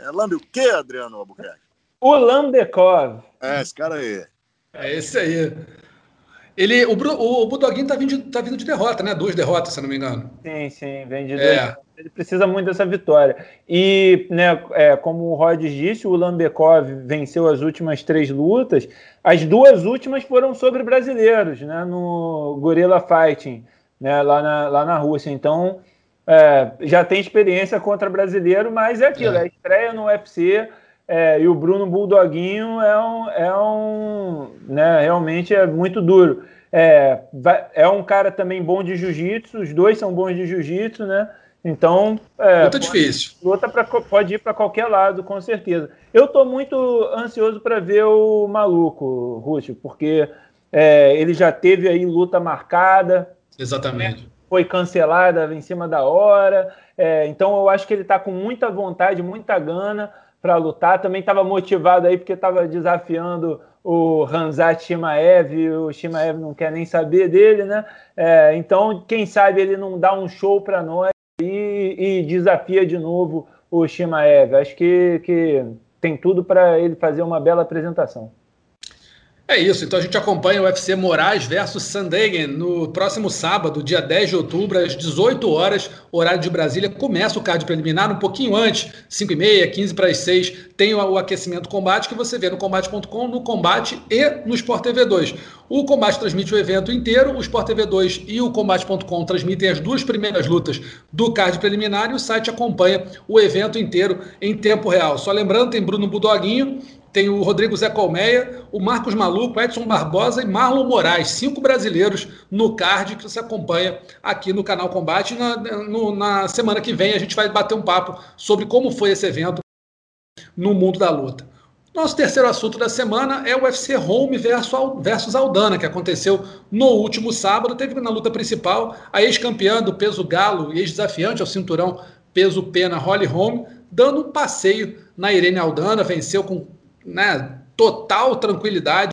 É Lambe o quê, Adriano Albuquerque? O Lambekov. É, esse cara aí. É esse aí. Ele, o, o, o Bulldoguinho tá vindo, de, tá vindo de derrota, né? Duas derrotas, se não me engano. Sim, sim, vem de é. Ele precisa muito dessa vitória. E, né, é, como o Rod disse, o Lambekov venceu as últimas três lutas. As duas últimas foram sobre brasileiros, né? No Gorilla Fighting né, lá, na, lá na Rússia. Então, é, já tem experiência contra brasileiro, mas é aquilo, é, é estreia no UFC. É, e o Bruno Bulldoguinho é um, é um né, realmente é muito duro. É, é um cara também bom de jiu-jitsu, os dois são bons de jiu-jitsu, né? Então, é, luta difícil. Luta pra, pode ir para qualquer lado, com certeza. Eu estou muito ansioso para ver o maluco, Rússio, porque é, ele já teve aí luta marcada, Exatamente. Né? Foi cancelada em cima da hora. É, então eu acho que ele está com muita vontade, muita gana para lutar. Também estava motivado aí porque estava desafiando o Ranzat Shimaev. O Shimaev não quer nem saber dele, né? É, então, quem sabe ele não dá um show para nós e, e, desafia de novo o Shimaev. Acho que, que tem tudo para ele fazer uma bela apresentação. É isso, então a gente acompanha o UFC Moraes versus Sandhagen no próximo sábado, dia 10 de outubro, às 18 horas, horário de Brasília. Começa o card preliminar um pouquinho antes, 5 e meia, 15 para as 6. Tem o aquecimento combate que você vê no combate.com, no combate e no Sport TV 2. O combate transmite o evento inteiro, o Sport TV 2 e o combate.com transmitem as duas primeiras lutas do card preliminar e o site acompanha o evento inteiro em tempo real. Só lembrando, tem Bruno Budoguinho tem o Rodrigo Zé Colmeia, o Marcos Maluco, Edson Barbosa e Marlon Moraes, cinco brasileiros no card que você acompanha aqui no canal Combate. Na, no, na semana que vem a gente vai bater um papo sobre como foi esse evento no mundo da luta. Nosso terceiro assunto da semana é o UFC Home versus Aldana, que aconteceu no último sábado. Teve na luta principal a ex-campeã do peso galo e ex-desafiante ao cinturão peso pena Holly Holm, dando um passeio na Irene Aldana, venceu com né, total tranquilidade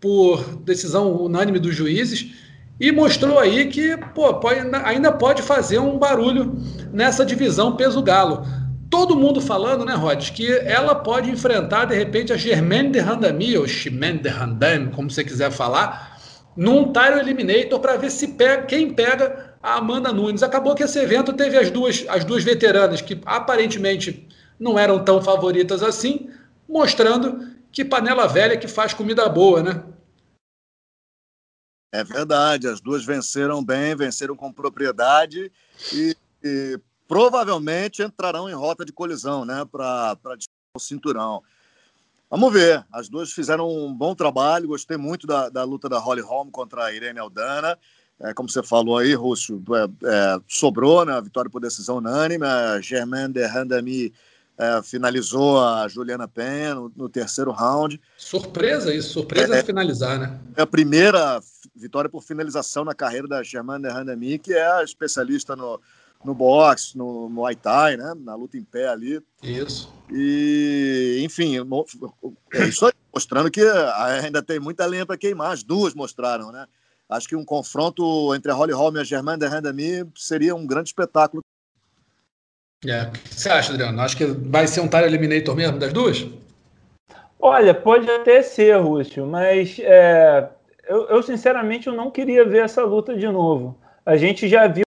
por decisão unânime dos juízes e mostrou aí que pô, pode, ainda pode fazer um barulho nessa divisão peso-galo. Todo mundo falando, né, Rod, que ela pode enfrentar de repente a Germaine de Randami, ou Chimene de Randami, como você quiser falar, num Tyro Eliminator para ver se pega, quem pega a Amanda Nunes. Acabou que esse evento teve as duas, as duas veteranas que aparentemente não eram tão favoritas assim, mostrando que panela velha que faz comida boa, né? É verdade, as duas venceram bem, venceram com propriedade e, e provavelmente entrarão em rota de colisão, né, para o cinturão. Vamos ver, as duas fizeram um bom trabalho, gostei muito da, da luta da Holly Holm contra a Irene Aldana. É, como você falou aí, Rússio, é, é, sobrou né, a vitória por decisão unânime. A Germaine de Randami é, finalizou a Juliana Penha no, no, terceiro round. Surpresa isso, surpresa é, finalizar, né? É a primeira vitória por finalização na carreira da Germaine Randami, que é a especialista no, no boxe, no Muay Thai, né? Na luta em pé ali. Isso. E, enfim, é isso aí, mostrando que ainda tem muita lenha para queimar. As duas mostraram, né? Acho que um confronto entre a Holly Holm e a Germaine de Randami seria um grande espetáculo. É. O que você acha, Adriano? Acho que vai ser um Tire Eliminator mesmo das duas? Olha, pode até ser, Rússio, mas é, eu, eu, sinceramente eu não queria ver essa luta de novo. A gente já viu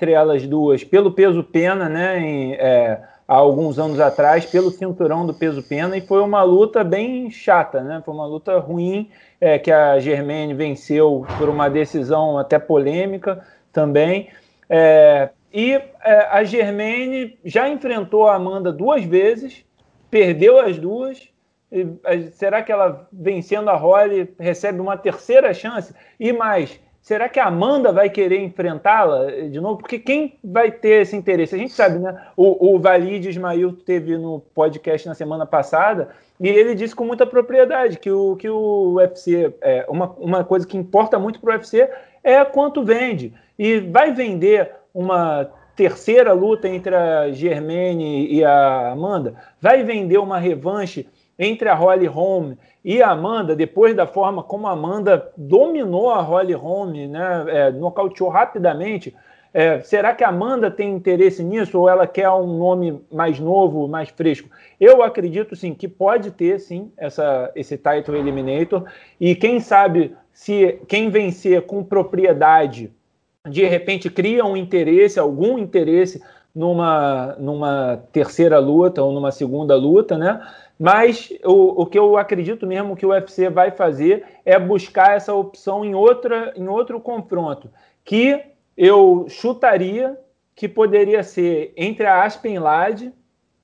entre elas duas pelo peso pena, né? Em, é, há alguns anos atrás, pelo cinturão do peso pena, e foi uma luta bem chata, né? Foi uma luta ruim é, que a Germaine venceu por uma decisão até polêmica também. É, e é, a Germaine já enfrentou a Amanda duas vezes, perdeu as duas. E, será que ela, vencendo a Holly, recebe uma terceira chance? E mais, será que a Amanda vai querer enfrentá-la de novo? Porque quem vai ter esse interesse? A gente sabe, né? O, o Valide Ismail teve no podcast na semana passada e ele disse com muita propriedade que o, que o UFC, é, uma, uma coisa que importa muito para o UFC é quanto vende. E vai vender uma terceira luta entre a Germaine e a Amanda? Vai vender uma revanche entre a Holly Holm e a Amanda, depois da forma como a Amanda dominou a Holly Holm, né, é, nocauteou rapidamente? É, será que a Amanda tem interesse nisso ou ela quer um nome mais novo, mais fresco? Eu acredito sim que pode ter sim essa, esse title eliminator e quem sabe se quem vencer com propriedade de repente cria um interesse, algum interesse numa, numa terceira luta ou numa segunda luta, né? Mas o, o que eu acredito mesmo que o UFC vai fazer é buscar essa opção em, outra, em outro confronto, que eu chutaria que poderia ser entre a Aspen Lade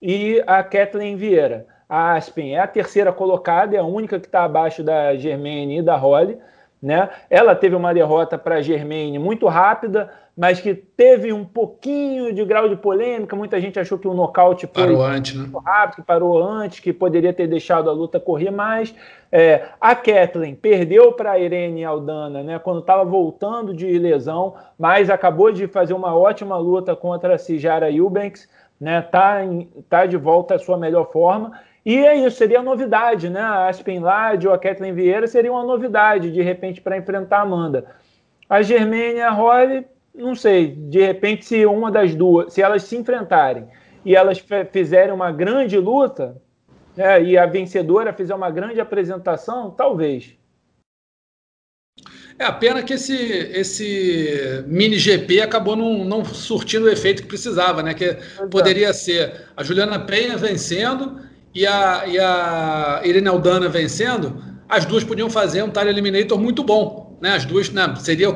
e a Kathleen Vieira. A Aspen é a terceira colocada, é a única que está abaixo da Germaine e da Holly. Né? Ela teve uma derrota para a Germaine muito rápida, mas que teve um pouquinho de grau de polêmica. Muita gente achou que o nocaute parou antes, né? rápido, que parou antes, que poderia ter deixado a luta correr mais. É, a Kathleen perdeu para a Irene Aldana, né? Quando estava voltando de lesão, mas acabou de fazer uma ótima luta contra a Cijara Eubanks, né? Tá, em, tá de volta à sua melhor forma. E é isso, seria novidade, né? A Aspen Lade ou a Kathleen Vieira seria uma novidade, de repente, para enfrentar a Amanda. A Germaine e a Holly não sei, de repente, se uma das duas, se elas se enfrentarem e elas fizerem uma grande luta, né, e a vencedora fizer uma grande apresentação, talvez. É a pena que esse, esse mini GP acabou não, não surtindo o efeito que precisava, né? Que Exato. poderia ser a Juliana Penha vencendo e a, e a Irene Aldana vencendo, as duas podiam fazer um Tire Eliminator muito bom, né? As duas, né? Seria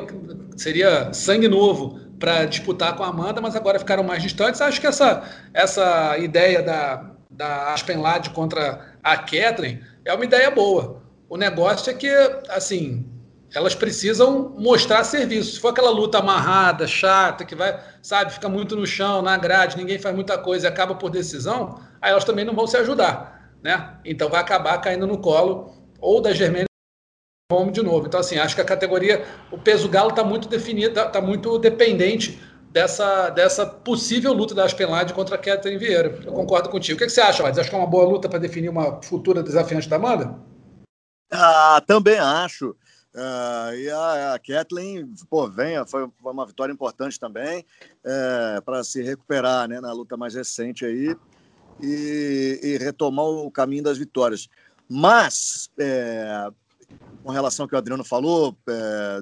seria sangue novo para disputar com a Amanda, mas agora ficaram mais distantes. Acho que essa, essa ideia da, da Aspen Ladd contra a Kathleen é uma ideia boa. O negócio é que, assim, elas precisam mostrar serviço. Se for aquela luta amarrada, chata, que vai, sabe, fica muito no chão, na grade, ninguém faz muita coisa e acaba por decisão, aí elas também não vão se ajudar, né? Então vai acabar caindo no colo ou da Germaine Vamos de novo. Então, assim, acho que a categoria, o peso galo está muito definido, está tá muito dependente dessa, dessa possível luta da Aspenlade contra a Catherine Vieira. Eu concordo contigo. O que, que você acha, Mas Acho que é uma boa luta para definir uma futura desafiante da Amanda? Ah, também acho. Uh, e a, a Kathleen, pô, vem, foi uma vitória importante também é, para se recuperar né, na luta mais recente aí e, e retomar o caminho das vitórias. Mas é, com relação ao que o Adriano falou, é,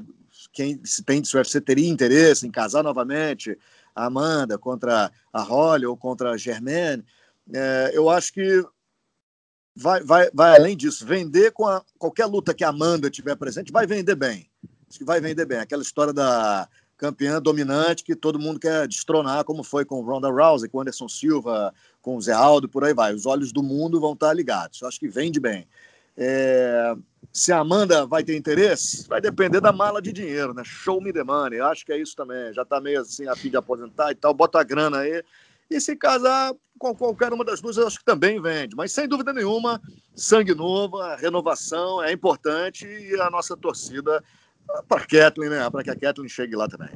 quem se tem o UFC teria interesse em casar novamente a Amanda contra a Holly ou contra a Germaine, é, eu acho que vai, vai, vai além disso. Vender com a, qualquer luta que a Amanda tiver presente vai vender bem. Acho que vai vender bem. Aquela história da campeã dominante que todo mundo quer destronar, como foi com Ronda Rousey, com Anderson Silva, com o Zé Aldo, por aí vai. Os olhos do mundo vão estar ligados. Eu acho que vende bem. É, se a Amanda vai ter interesse, vai depender da mala de dinheiro, né? Show me the money. Acho que é isso também. Já tá meio assim a fim de aposentar e tal. Bota a grana aí E se casar com qualquer uma das duas, eu acho que também vende. Mas sem dúvida nenhuma, sangue novo, a renovação é importante e a nossa torcida para Kathleen, né? Para que a Kathleen chegue lá também.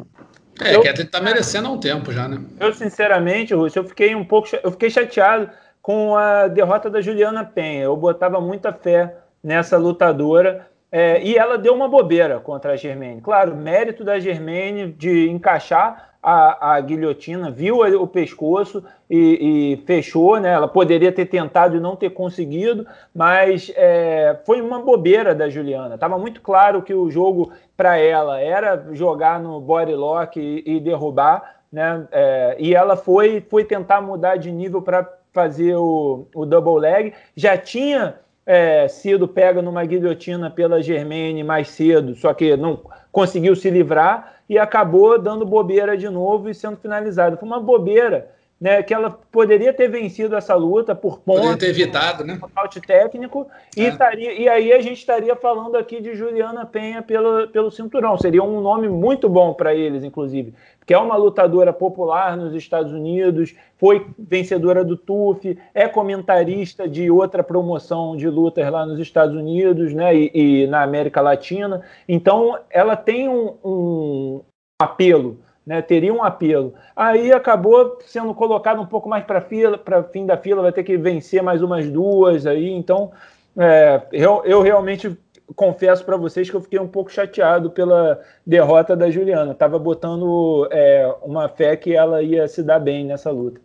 É, a Kathleen está merecendo há um tempo já, né? Eu, sinceramente, Rússio, eu fiquei um pouco. Eu fiquei chateado com a derrota da Juliana Penha. Eu botava muita fé nessa lutadora. É, e ela deu uma bobeira contra a Germaine. Claro, mérito da Germaine de encaixar a, a guilhotina, viu o pescoço e, e, fechou, né? Ela poderia ter tentado e não ter conseguido, mas é, foi uma bobeira da Juliana. Tava muito claro que o jogo para ela era jogar no body lock e, e derrubar, né? É, e ela foi, foi tentar mudar de nível para fazer o, o double leg. Já tinha é, sido pega numa guilhotina pela Germaine mais cedo, só que não conseguiu se livrar e acabou dando bobeira de novo e sendo finalizado. Foi uma bobeira, né? Que ela poderia ter vencido essa luta por pontos. Poderia ter evitado, né? Nocaute técnico. É. E, estaria, e aí a gente estaria falando aqui de Juliana Penha pelo, pelo cinturão. Seria um nome muito bom para eles, inclusive. Porque é uma lutadora popular nos Estados Unidos, foi vencedora do TUF, é comentarista de outra promoção de lutas lá nos Estados Unidos né, e, e na América Latina. Então, ela tem um, um apelo né, teria um apelo. Aí acabou sendo colocado um pouco mais para fila, para fim da fila, vai ter que vencer mais umas duas aí. Então, é, eu, eu realmente confesso para vocês que eu fiquei um pouco chateado pela derrota da Juliana. Tava botando é, uma fé que ela ia se dar bem nessa luta.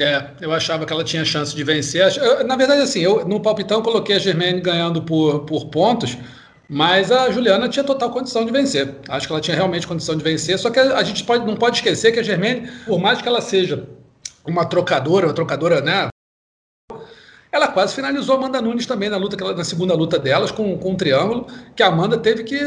É, eu achava que ela tinha chance de vencer. Na verdade, assim, eu no palpitão coloquei a Germaine ganhando por, por pontos mas a Juliana tinha total condição de vencer. Acho que ela tinha realmente condição de vencer. Só que a gente pode, não pode esquecer que a Germaine, por mais que ela seja uma trocadora, uma trocadora, né? Ela quase finalizou a Amanda Nunes também na luta, na segunda luta delas, com, com um triângulo, que a Amanda teve que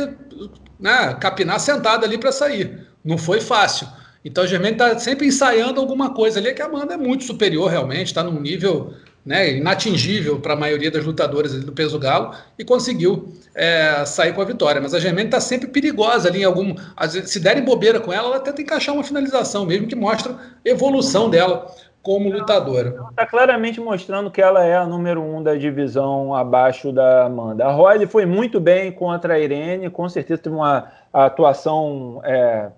né, capinar sentada ali para sair. Não foi fácil. Então a Germaine está sempre ensaiando alguma coisa ali, que a Amanda é muito superior realmente, está num nível né, inatingível para a maioria das lutadoras do peso galo e conseguiu é, sair com a vitória. Mas a Germaine está sempre perigosa ali em algum. Se derem bobeira com ela, ela tenta encaixar uma finalização, mesmo que mostra evolução dela como lutadora. Está claramente mostrando que ela é a número um da divisão abaixo da Amanda. A Royale foi muito bem contra a Irene, com certeza teve uma atuação é,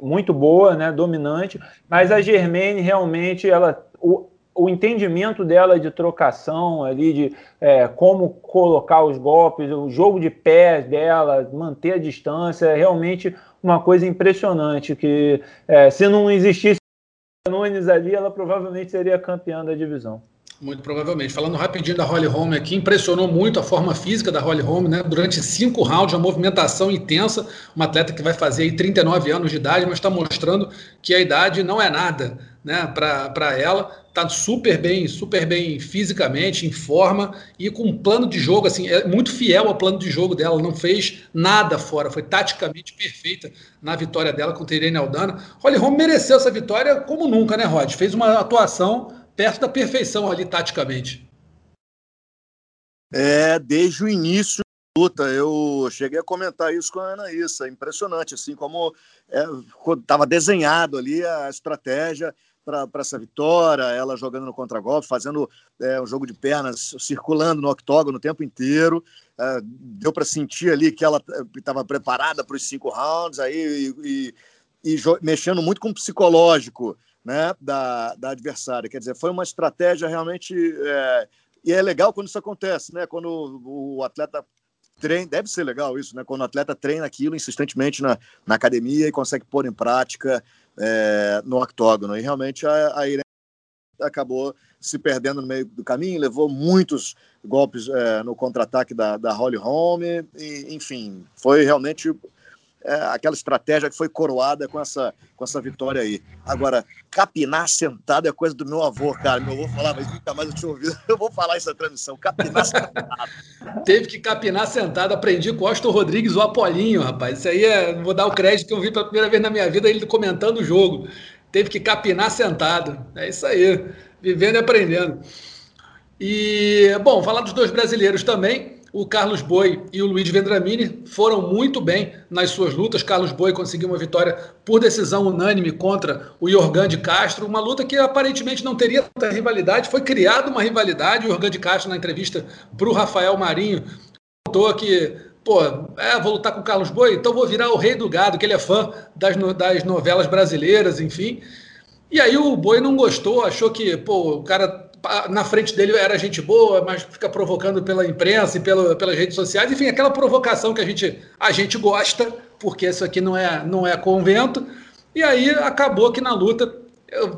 muito boa, né, dominante, mas a Germaine realmente ela. O, o entendimento dela de trocação ali, de é, como colocar os golpes, o jogo de pés dela, manter a distância, é realmente uma coisa impressionante. Que é, se não existisse Nunes ali, ela provavelmente seria campeã da divisão. Muito provavelmente. Falando rapidinho da Holly Holm aqui, impressionou muito a forma física da Holly Holm, né? Durante cinco rounds, uma movimentação intensa. Uma atleta que vai fazer aí 39 anos de idade, mas está mostrando que a idade não é nada, né? Para ela, está super bem, super bem fisicamente, em forma e com um plano de jogo, assim, é muito fiel ao plano de jogo dela. Não fez nada fora, foi taticamente perfeita na vitória dela contra a Irene Aldana. Holly Holm mereceu essa vitória como nunca, né, Rod? Fez uma atuação perto da perfeição ali taticamente. É, desde o início da luta, eu cheguei a comentar isso com a Anaísa, impressionante, assim, como estava é, desenhado ali a estratégia para essa vitória, ela jogando no contragolpe, fazendo é, um jogo de pernas, circulando no octógono o tempo inteiro, é, deu para sentir ali que ela estava preparada para os cinco rounds, aí, e, e, e mexendo muito com o psicológico, né, da, da adversária. Quer dizer, foi uma estratégia realmente. É, e é legal quando isso acontece, né? Quando o atleta treina, deve ser legal isso, né? Quando o atleta treina aquilo insistentemente na, na academia e consegue pôr em prática é, no octógono. E realmente a, a Irene acabou se perdendo no meio do caminho, levou muitos golpes é, no contra-ataque da, da Holly Holm, e, enfim, foi realmente é, aquela estratégia que foi coroada com essa, com essa vitória aí. Agora, capinar sentado é coisa do meu avô, cara. Meu avô falava isso, nunca mais eu tinha ouvido. Eu vou falar isso na transmissão, capinar sentado. Teve que capinar sentado, aprendi com o Austin Rodrigues, o Apolinho, rapaz. Isso aí é, vou dar o crédito que eu vi pela primeira vez na minha vida, ele comentando o jogo. Teve que capinar sentado. É isso aí, vivendo e aprendendo. E, bom, falar dos dois brasileiros também. O Carlos Boi e o Luiz Vendramini foram muito bem nas suas lutas. Carlos Boi conseguiu uma vitória por decisão unânime contra o Jorgan de Castro, uma luta que aparentemente não teria tanta rivalidade. Foi criada uma rivalidade. O Jorgan de Castro, na entrevista para o Rafael Marinho, contou que pô, é, vou lutar com o Carlos Boi, então vou virar o rei do gado, que ele é fã das, no, das novelas brasileiras, enfim. E aí o Boi não gostou, achou que, pô, o cara na frente dele era gente boa, mas fica provocando pela imprensa e pela, pelas redes sociais, enfim, aquela provocação que a gente, a gente gosta, porque isso aqui não é, não é convento. E aí acabou que na luta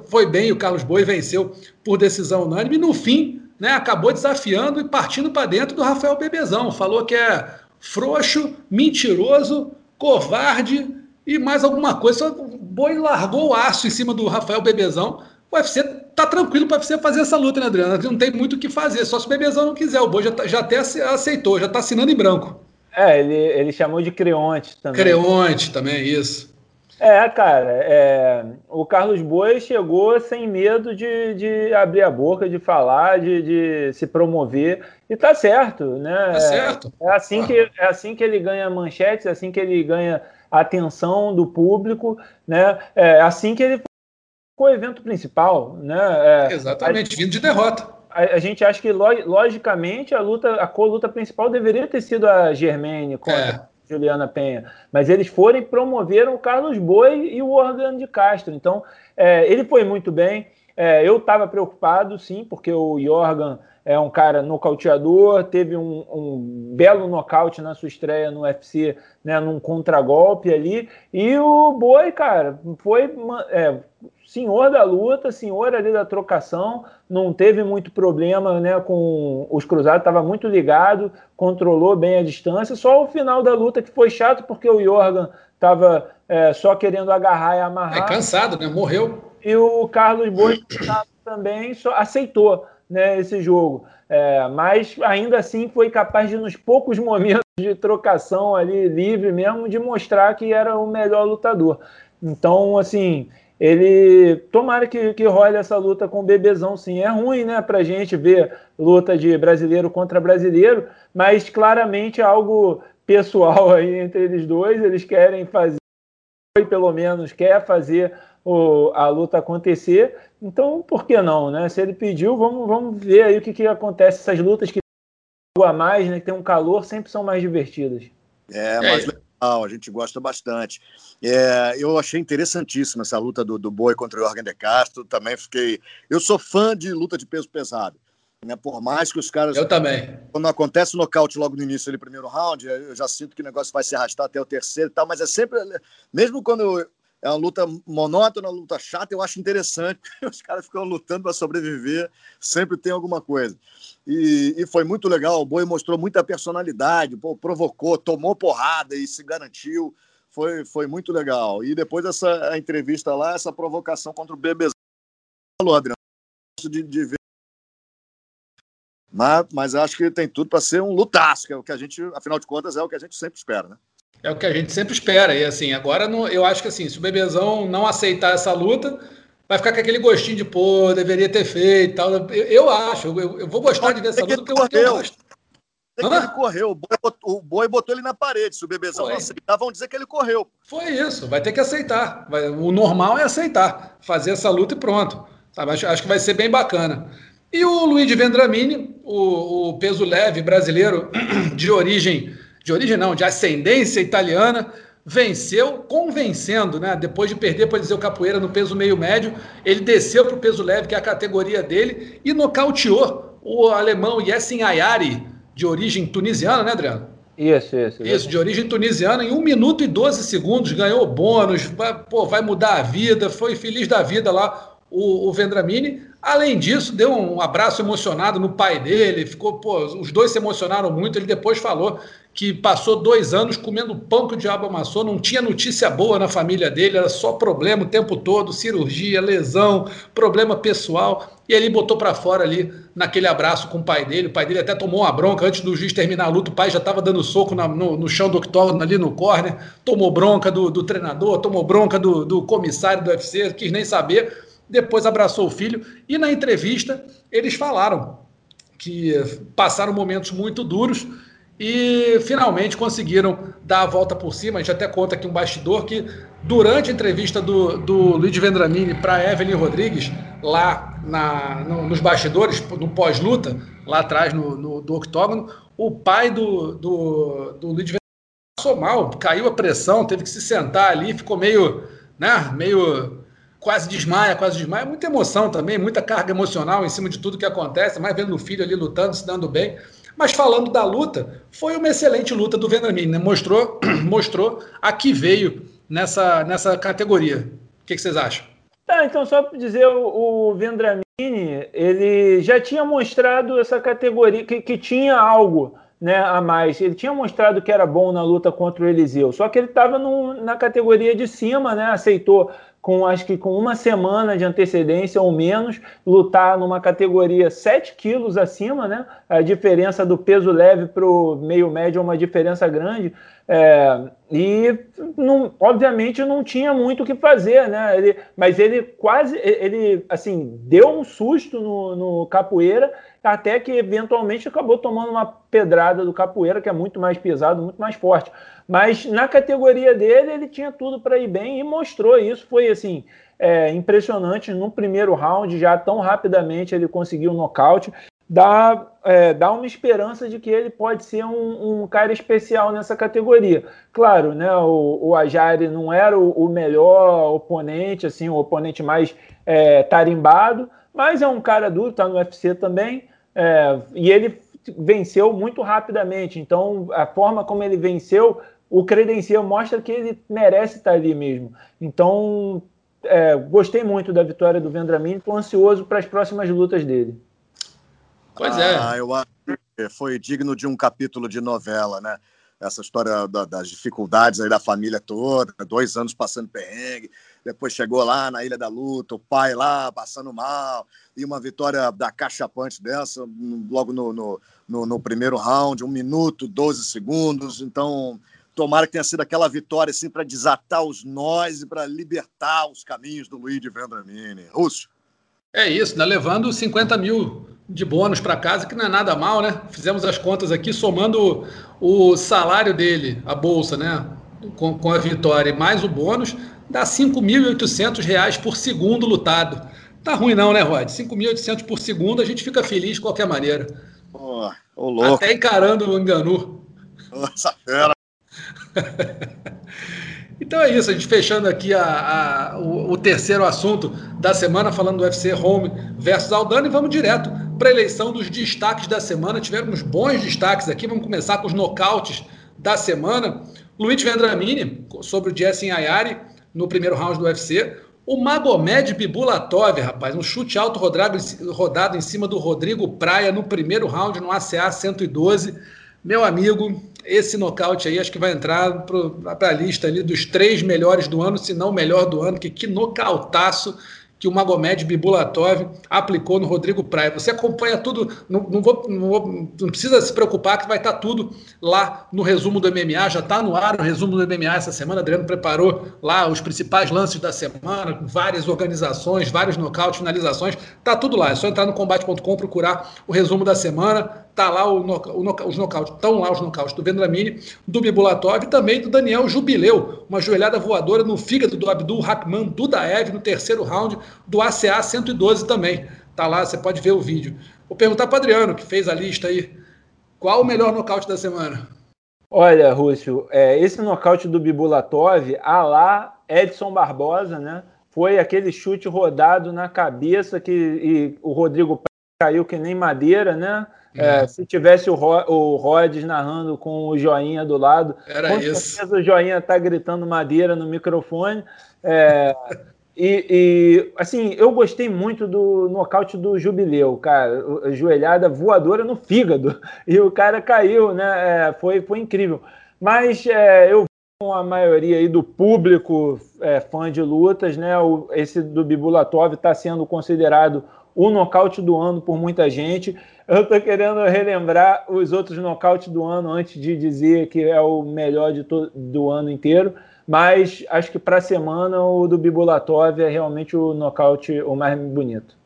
foi bem, o Carlos Boi venceu por decisão unânime, e no fim, né, acabou desafiando e partindo para dentro do Rafael Bebezão. Falou que é frouxo, mentiroso, covarde e mais alguma coisa. O Boi largou o aço em cima do Rafael Bebezão. O UFC tá tranquilo para você fazer essa luta, né, Adriano? Não tem muito o que fazer, só se o Bebezão não quiser. O Boi já, tá, já até aceitou, já tá assinando em branco. É, ele, ele chamou de Creonte também. Creonte também, isso. É, cara, é, o Carlos Boi chegou sem medo de, de abrir a boca, de falar, de, de se promover, e tá certo, né? Tá certo. É, é assim, ah. que, é assim que ele ganha manchetes, é assim que ele ganha atenção do público, né? É assim que ele o evento principal, né? É, Exatamente, a, vindo de derrota. A, a, gente acha que logicamente a luta, a co-luta principal deveria ter sido a Germaine contra é. Juliana Penha, mas eles foram e promoveram o Carlos Boi e o Organ de Castro. Então, é, ele foi muito bem. É, eu estava preocupado, sim, porque o Jorgan é um cara nocauteador, teve um, um, belo nocaute na sua estreia no UFC, né, num contragolpe ali. E o Boi, cara, foi é, senhor da luta, senhor ali da trocação, não teve muito problema né, com os cruzados, estava muito ligado, controlou bem a distância. Só o final da luta que foi chato, porque o Jorgan estava é, só querendo agarrar e amarrar. É cansado, né? Morreu. E o Carlos Boi também só aceitou né, esse jogo. É, mas ainda assim foi capaz de, nos poucos momentos de trocação ali livre mesmo, de mostrar que era o melhor lutador. Então, assim, ele tomara que, que role essa luta com o Bebezão, sim. É ruim, né, pra gente ver luta de brasileiro contra brasileiro, mas claramente é algo pessoal aí entre eles dois. Eles querem fazer, pelo menos quer fazer o, a luta acontecer. Então, por que não, né? Se ele pediu, vamos, vamos ver aí o que, que acontece. Essas lutas que tem a mais, né? Que tem um calor, sempre são mais divertidas. É, é mais legal, a gente gosta bastante. É, eu achei interessantíssima essa luta do, do Boi contra o Jorgen de Castro. Também fiquei. Eu sou fã de luta de peso pesado. Né? Por mais que os caras. Eu também. Quando acontece o nocaute logo no início do primeiro round, eu já sinto que o negócio vai se arrastar até o terceiro e tal, mas é sempre. Mesmo quando é uma luta monótona, uma luta chata, eu acho interessante, os caras ficam lutando para sobreviver, sempre tem alguma coisa. E, e, foi muito legal, o Boi mostrou muita personalidade, provocou, tomou porrada e se garantiu, foi, foi muito legal. E depois dessa entrevista lá, essa provocação contra o Bebezão, falou, Adriano, de, de ver mas, mas acho que tem tudo para ser um lutaço, que é o que a gente, afinal de contas, é o que a gente sempre espera, né? É o que a gente sempre espera. E assim, agora no, eu acho que assim, se o Bebezão não aceitar essa luta, vai ficar com aquele gostinho de pô, deveria ter feito tal. Eu, eu acho, eu, eu, vou gostar de ver essa luta porque eu, eu gosto. que ele correu, o boi, botou, o boi, botou ele na parede. Se o Bebezão Foi. não aceitar, vão dizer que ele correu. Foi isso, vai ter que aceitar. Vai, o normal é aceitar, fazer essa luta e pronto. Sabe? Acho, acho que vai ser bem bacana. E o Luiz Vendramini, o, o peso leve brasileiro de origem de origem não, de ascendência italiana, venceu convencendo, né? Depois de perder para dizer o capoeira no peso meio médio, ele desceu para o peso leve, que é a categoria dele, e nocauteou o alemão Yessin Ayari, de origem tunisiana, né, Adriano? Isso, isso. Isso, de origem tunisiana, em 1 minuto e 12 segundos, ganhou bônus, vai, pô, vai mudar a vida, foi feliz da vida lá o, o Vendramini. Além disso, deu um abraço emocionado no pai dele, ficou, pô, os dois se emocionaram muito. Ele depois falou que passou dois anos comendo pão que o diabo amassou, não tinha notícia boa na família dele, era só problema o tempo todo, cirurgia, lesão, problema pessoal. E ele botou para fora ali naquele abraço com o pai dele. O pai dele até tomou uma bronca antes do juiz terminar a luta. O pai já estava dando soco na, no, no, chão do octógono ali no corner, tomou bronca do, do treinador, tomou bronca do, do comissário do UFC, quis nem saber. Depois abraçou o filho e na entrevista eles falaram que passaram momentos muito duros e finalmente conseguiram dar a volta por cima. A gente até conta aqui um bastidor que, durante a entrevista do, do Luiz Vendramini para Evelyn Rodrigues, lá na, no, nos bastidores, no pós-luta, lá atrás no, no, do octógono, o pai do, do, do Luiz Vendramini passou mal, caiu a pressão, teve que se sentar ali, ficou meio, né, meio quase desmaia, quase desmaia. Muita emoção também, muita carga emocional em cima de tudo que acontece, mas vendo o filho ali lutando, se dando bem. Mas falando da luta, foi uma excelente luta do Vendramini, né? mostrou, mostrou a que veio nessa, nessa categoria. O que, que vocês acham? Tá, então só para dizer, o, o Vendramini, ele já tinha mostrado essa categoria, que, que tinha algo né, a mais. Ele tinha mostrado que era bom na luta contra o Eliseu, só que ele estava na categoria de cima, né, aceitou com acho que com uma semana de antecedência ou menos, lutar numa categoria 7 quilos acima, né? A diferença do peso leve para o meio médio é uma diferença grande. É, e não, obviamente não tinha muito o que fazer, né? Ele, mas ele quase, ele assim, deu um susto no, no capoeira, até que eventualmente acabou tomando uma pedrada do capoeira, que é muito mais pesado, muito mais forte. Mas na categoria dele, ele tinha tudo para ir bem e mostrou isso. Foi assim. É, impressionante no primeiro round, já tão rapidamente ele conseguiu o nocaute dá, é, dá uma esperança de que ele pode ser um, um, cara especial nessa categoria. Claro, né, o, o Ajari não era o, o, melhor oponente, assim, o oponente mais é, tarimbado, mas é um cara duro, está no UFC também, é, e ele venceu muito rapidamente. Então, a forma como ele venceu, o credencial mostra que ele merece estar ali mesmo. Então, é, gostei muito da vitória do Vendramini, estou ansioso para as próximas lutas dele. Pois é. Ah, eu acho que foi digno de um capítulo de novela, né? Essa história da, das dificuldades aí da família toda, dois anos passando perrengue, depois chegou lá na Ilha da Luta, o pai lá passando mal, e uma vitória da cachapante dessa, logo no, no, no, no primeiro round, um minuto, 12 segundos. Então, tomara que tenha sido aquela vitória assim para desatar os nós e para libertar os caminhos do Luiz de Vendramini. Rússio. É isso, né? levando 50 mil de bônus para casa, que não é nada mal, né? Fizemos as contas aqui, somando o salário dele, a bolsa, né? Com, com a vitória e mais o bônus, dá R$ 5.800 por segundo lutado. Tá ruim não, né, Rod? 5.800 por segundo, a gente fica feliz de qualquer maneira. Oh, louco. Até encarando o Enganu. Nossa fera. Então é isso, a gente fechando aqui a, a o, o, terceiro assunto da semana, falando do UFC Home versus Aldana, e vamos direto para a eleição dos destaques da semana. Tivemos bons destaques aqui, vamos começar com os nocautes da semana. Luiz Vendramini, sobre o Jesse Ayari, no primeiro round do UFC. O Magomed Bibulatov, rapaz, um chute alto rodado, rodado em cima do Rodrigo Praia no primeiro round no ACA 112. Meu amigo, esse nocaute aí acho que vai entrar para a lista ali dos três melhores do ano, se não o melhor do ano, que que nocautaço que o Magomed Bibulatov aplicou no Rodrigo Praia. Você acompanha tudo, não, não, vou, não, vou, não, precisa se preocupar que vai estar tudo lá no resumo do MMA, já está no ar o resumo do MMA essa semana. Adriano preparou lá os principais lances da semana, várias organizações, vários nocautes, finalizações, está tudo lá. É só entrar no combate.com, procurar o resumo da semana, tá lá o, o, os nocautes, estão lá os nocautes do Vendramini, do Bibulatov e também do Daniel Jubileu, uma joelhada voadora no fígado do Abdul Rahman Dudaev no terceiro round do ACA 112 também. Tá lá, você pode ver o vídeo. Vou perguntar para Adriano, que fez a lista aí, qual o melhor nocaute da semana? Olha, Rússio, é, esse nocaute do Bibulatov, a lá Edson Barbosa, né? Foi aquele chute rodado na cabeça que o Rodrigo caiu que nem madeira, né? É, se tivesse o, Ro, o Rhodes narrando com o joinha do lado, Era com isso. certeza o joinha tá gritando madeira no microfone. É, e, e, assim, eu gostei muito do nocaute do Jubileu, cara. Joelhada voadora no fígado. E o cara caiu, né? É, foi, foi incrível. Mas é, eu com a maioria aí do público é, fã de lutas, né? O, esse do Bibulatov está sendo considerado o nocaute do ano por muita gente. Eu estou querendo relembrar os outros nocautes do ano antes de dizer que é o melhor de do ano inteiro, mas acho que para a semana o do Bibulatov é realmente o nocaute o mais bonito.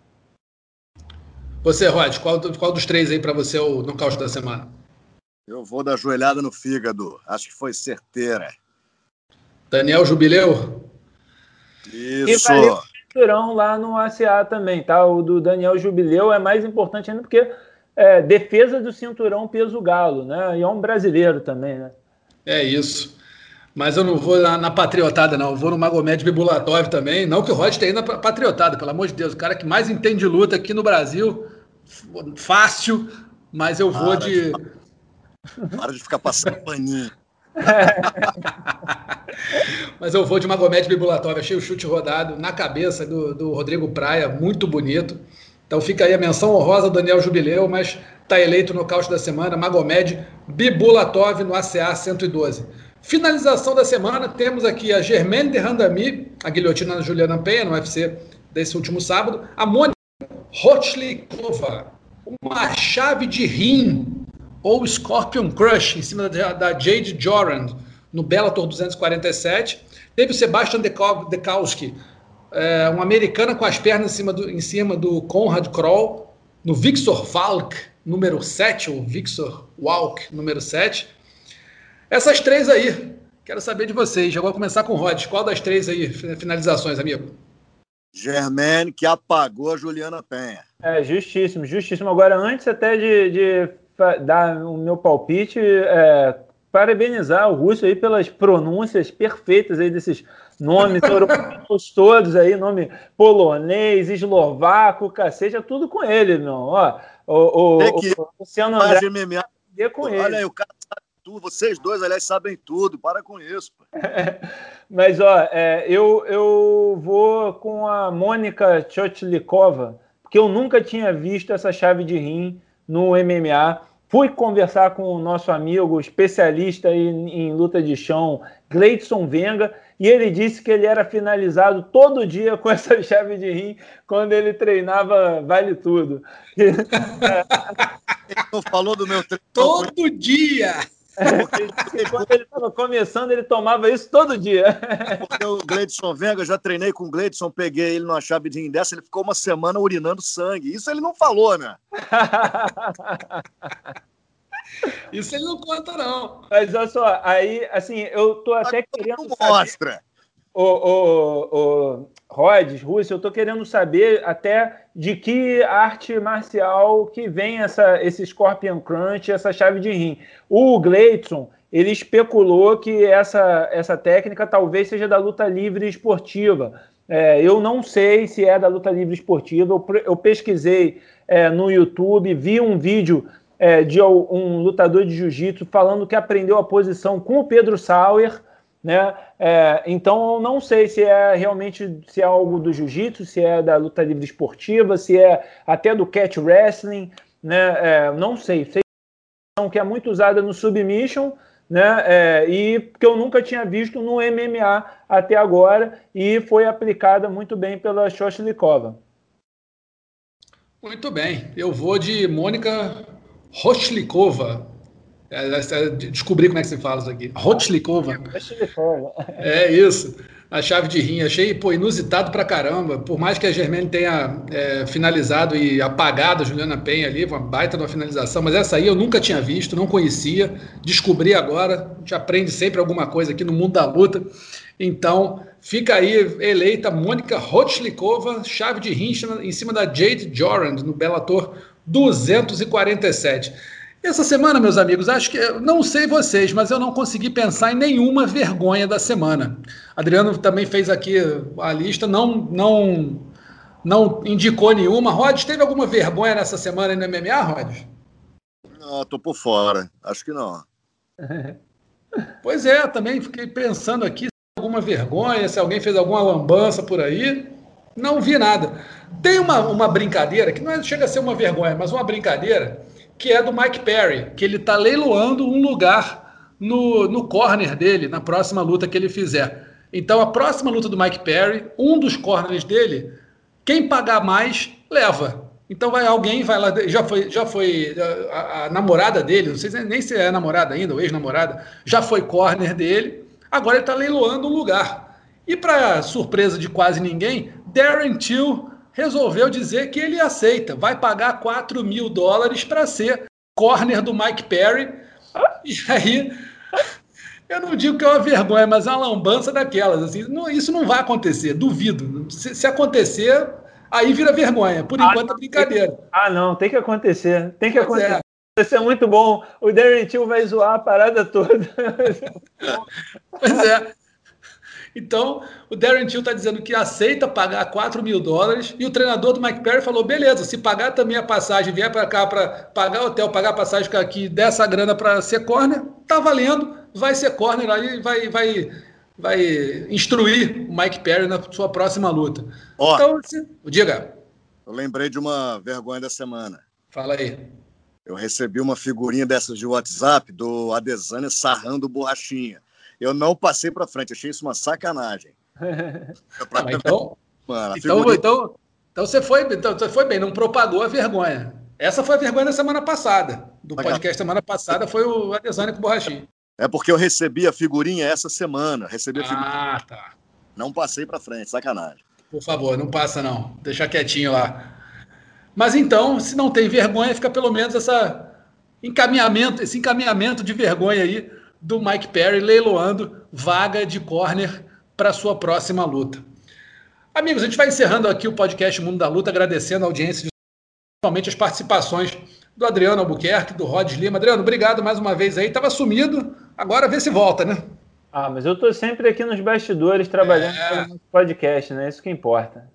Você, Rod, qual, qual dos três aí para você é o nocaute da semana? Eu vou dar joelhada no fígado. Acho que foi certeira. Daniel Jubileu? Isso. Cinturão lá no ACA também, tá? O do Daniel Jubileu é mais importante ainda porque é, defesa do cinturão peso galo, né? E é um brasileiro também, né? É isso. Mas eu não vou na, na patriotada, não. Eu vou no Magomed Bibulatov também. Não que o Rod tenha ido na patriotada, pelo amor de Deus. O cara que mais entende de luta aqui no Brasil. Fácil, mas eu vou para de. de... Para de ficar passando paninho. mas eu vou de Magomed Bibulatov. Achei o chute rodado na cabeça do, do Rodrigo Praia, muito bonito. Então fica aí a menção honrosa do Daniel Jubileu, mas está eleito no caos da semana, Magomed Bibulatov no ACA 112. Finalização da semana, temos aqui a Germaine de Randami, a guilhotina da Juliana Penha no UFC desse último sábado, a Mônica Rotlikova, uma chave de rim ou Scorpion Crush em cima da, da Jade Jorand no Bellator 247. Teve o Sebastian Dekowski, é, uma americana com as pernas em cima do, em cima do Conrad Kroll, no Victor Falk, número 7, ou Victor Walk, número 7. Essas três aí, quero saber de vocês. Já vou começar com o Rod. Qual das três aí, finalizações, amigo? Germaine, que apagou a Juliana Penha. É, justíssimo, justíssimo. Agora, antes até de, de dar o meu palpite, é, parabenizar o Russo aí pelas pronúncias perfeitas aí desses nomes europeus todos aí, nome polonês, eslovaco, cacete, é tudo com ele, não. Ó, o, o, o Luciano André, com ele. Olha aí, o cara sabe tudo. Vocês dois, aliás, sabem tudo. Para com isso. Mas, ó, é, eu, eu vou com a Mônica Chotlikova, porque eu nunca tinha visto essa chave de rim no MMA. Fui conversar com o nosso amigo especialista em, em luta de chão, Gleidson Venga, e ele disse que ele era finalizado todo dia com essa chave de rim quando ele treinava Vale Tudo. ele não falou do meu treino. Todo dia! Porque, quando ele estava começando, ele tomava isso todo dia. Porque o Gleidson Venga, já treinei com o Gleidson, peguei ele numa chave de dessa, ele ficou uma semana urinando sangue. Isso ele não falou, né? Isso ele não conta, não. Mas olha só, aí, assim, eu tô até querendo. Mostra! Saber o, o, o Rhodes, Rússia, eu estou querendo saber até de que arte marcial que vem essa, esse Scorpion Crunch, essa chave de rim. O Gleidson, ele especulou que essa, essa técnica talvez seja da luta livre esportiva. É, eu não sei se é da luta livre esportiva, eu, eu pesquisei é, no YouTube, vi um vídeo é, de um lutador de jiu-jitsu falando que aprendeu a posição com o Pedro Sauer, né? É, então, não sei se é realmente se é algo do jiu-jitsu, se é da luta livre esportiva, se é até do catch wrestling, né? É, não sei. Sei que é muito usada no submission, né? É, e que eu nunca tinha visto no MMA até agora e foi aplicada muito bem pela Shoshlikova. Muito bem. Eu vou de Mônica Roshlikova, descobri como é que se fala isso aqui. Rotchlikova. É isso. A chave de rim. Achei pô, inusitado pra caramba. Por mais que a Germaine tenha é, finalizado e apagado a Juliana Penha ali, uma baita de uma finalização, mas essa aí eu nunca tinha visto, não conhecia. Descobri agora. A gente aprende sempre alguma coisa aqui no mundo da luta. Então, fica aí eleita Mônica Rotchlikova, chave de rim em cima da Jade Jorand no Bellator 247. Essa semana, meus amigos, acho que não sei vocês, mas eu não consegui pensar em nenhuma vergonha da semana. Adriano também fez aqui a lista, não não não indicou nenhuma. Rod, teve alguma vergonha nessa semana no MMA, Rod? Não, tô por fora. Acho que não. pois é, também fiquei pensando aqui se alguma vergonha, se alguém fez alguma lambança por aí. Não vi nada. Tem uma, uma brincadeira que não é, chega a ser uma vergonha, mas uma brincadeira que é do Mike Perry, que ele está leiloando um lugar no, no corner dele, na próxima luta que ele fizer. Então, a próxima luta do Mike Perry, um dos corners dele, quem pagar mais, leva. Então vai alguém, vai lá, já foi, já foi a, a namorada dele, não sei nem se é namorada ainda, ou ex-namorada, já foi corner dele, agora ele está leiloando um lugar. E para surpresa de quase ninguém, Darren Till resolveu dizer que ele aceita, vai pagar 4 mil dólares para ser corner do Mike Perry. E aí, eu não digo que é uma vergonha, mas é uma lambança daquelas. Assim, não, isso não vai acontecer, duvido. Se, se, acontecer, aí vira vergonha. Por ah, enquanto é brincadeira. ah, não, tem que acontecer. Tem que pois é. acontecer. É. Isso é muito bom. O Darren Till vai zoar a parada toda. pois é. Então, o Darren Till está dizendo que aceita pagar 4 mil dólares e o treinador do Mike Perry falou: beleza, se pagar também a passagem, vier para cá para pagar hotel, pagar a passagem aqui, dessa grana para ser corner, tá valendo, vai ser corner aí, vai, vai, vai instruir o Mike Perry na sua próxima luta. Ó, então, se... diga. Eu lembrei de uma vergonha da semana. Fala aí. Eu recebi uma figurinha dessas de WhatsApp do Adesanya sarrando borrachinha. Eu não passei para frente, achei isso uma sacanagem. então, Mano, então, então, então, você foi, então você foi bem, não propagou a vergonha. Essa foi a vergonha da semana passada. Do podcast semana passada foi o Adesanya com o Borrachinho. É porque eu recebi a figurinha essa semana. Recebi a figurinha. Ah, tá. Não passei para frente, sacanagem. Por favor, não passa não. Deixa quietinho lá. Mas então, se não tem vergonha, fica pelo menos essa encaminhamento, esse encaminhamento de vergonha aí do Mike Perry leiloando vaga de corner para sua próxima luta. Amigos, a gente vai encerrando aqui o podcast Mundo da Luta, agradecendo a audiência, principalmente as participações do Adriano Albuquerque, do Rod Lima. Adriano, obrigado mais uma vez aí. Tava sumido, agora vê se volta, né? Ah, mas eu tô sempre aqui nos bastidores trabalhando é... no podcast, né? Isso que importa.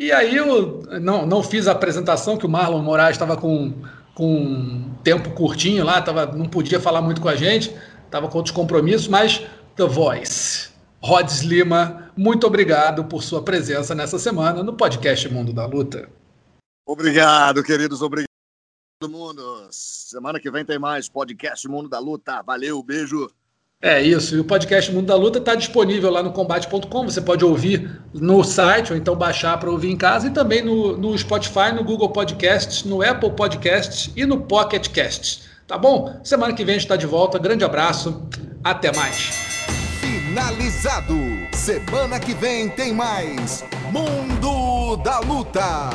E aí eu não, não fiz a apresentação que o Marlon Moraes estava com, com um tempo curtinho lá, tava, não podia falar muito com a gente estava com outros compromissos, mas The Voice. Rods Lima, muito obrigado por sua presença nessa semana no podcast Mundo da Luta. Obrigado, queridos, obrigado todo mundo. Semana que vem tem mais podcast Mundo da Luta. Valeu, beijo. É isso, e o podcast Mundo da Luta está disponível lá no combate.com. Você pode ouvir no site ou então baixar para ouvir em casa e também no, no Spotify, no Google Podcasts, no Apple Podcasts e no Pocket Casts. Tá bom? Semana que vem a gente está de volta. Grande abraço. Até mais. Finalizado. Semana que vem tem mais Mundo da Luta.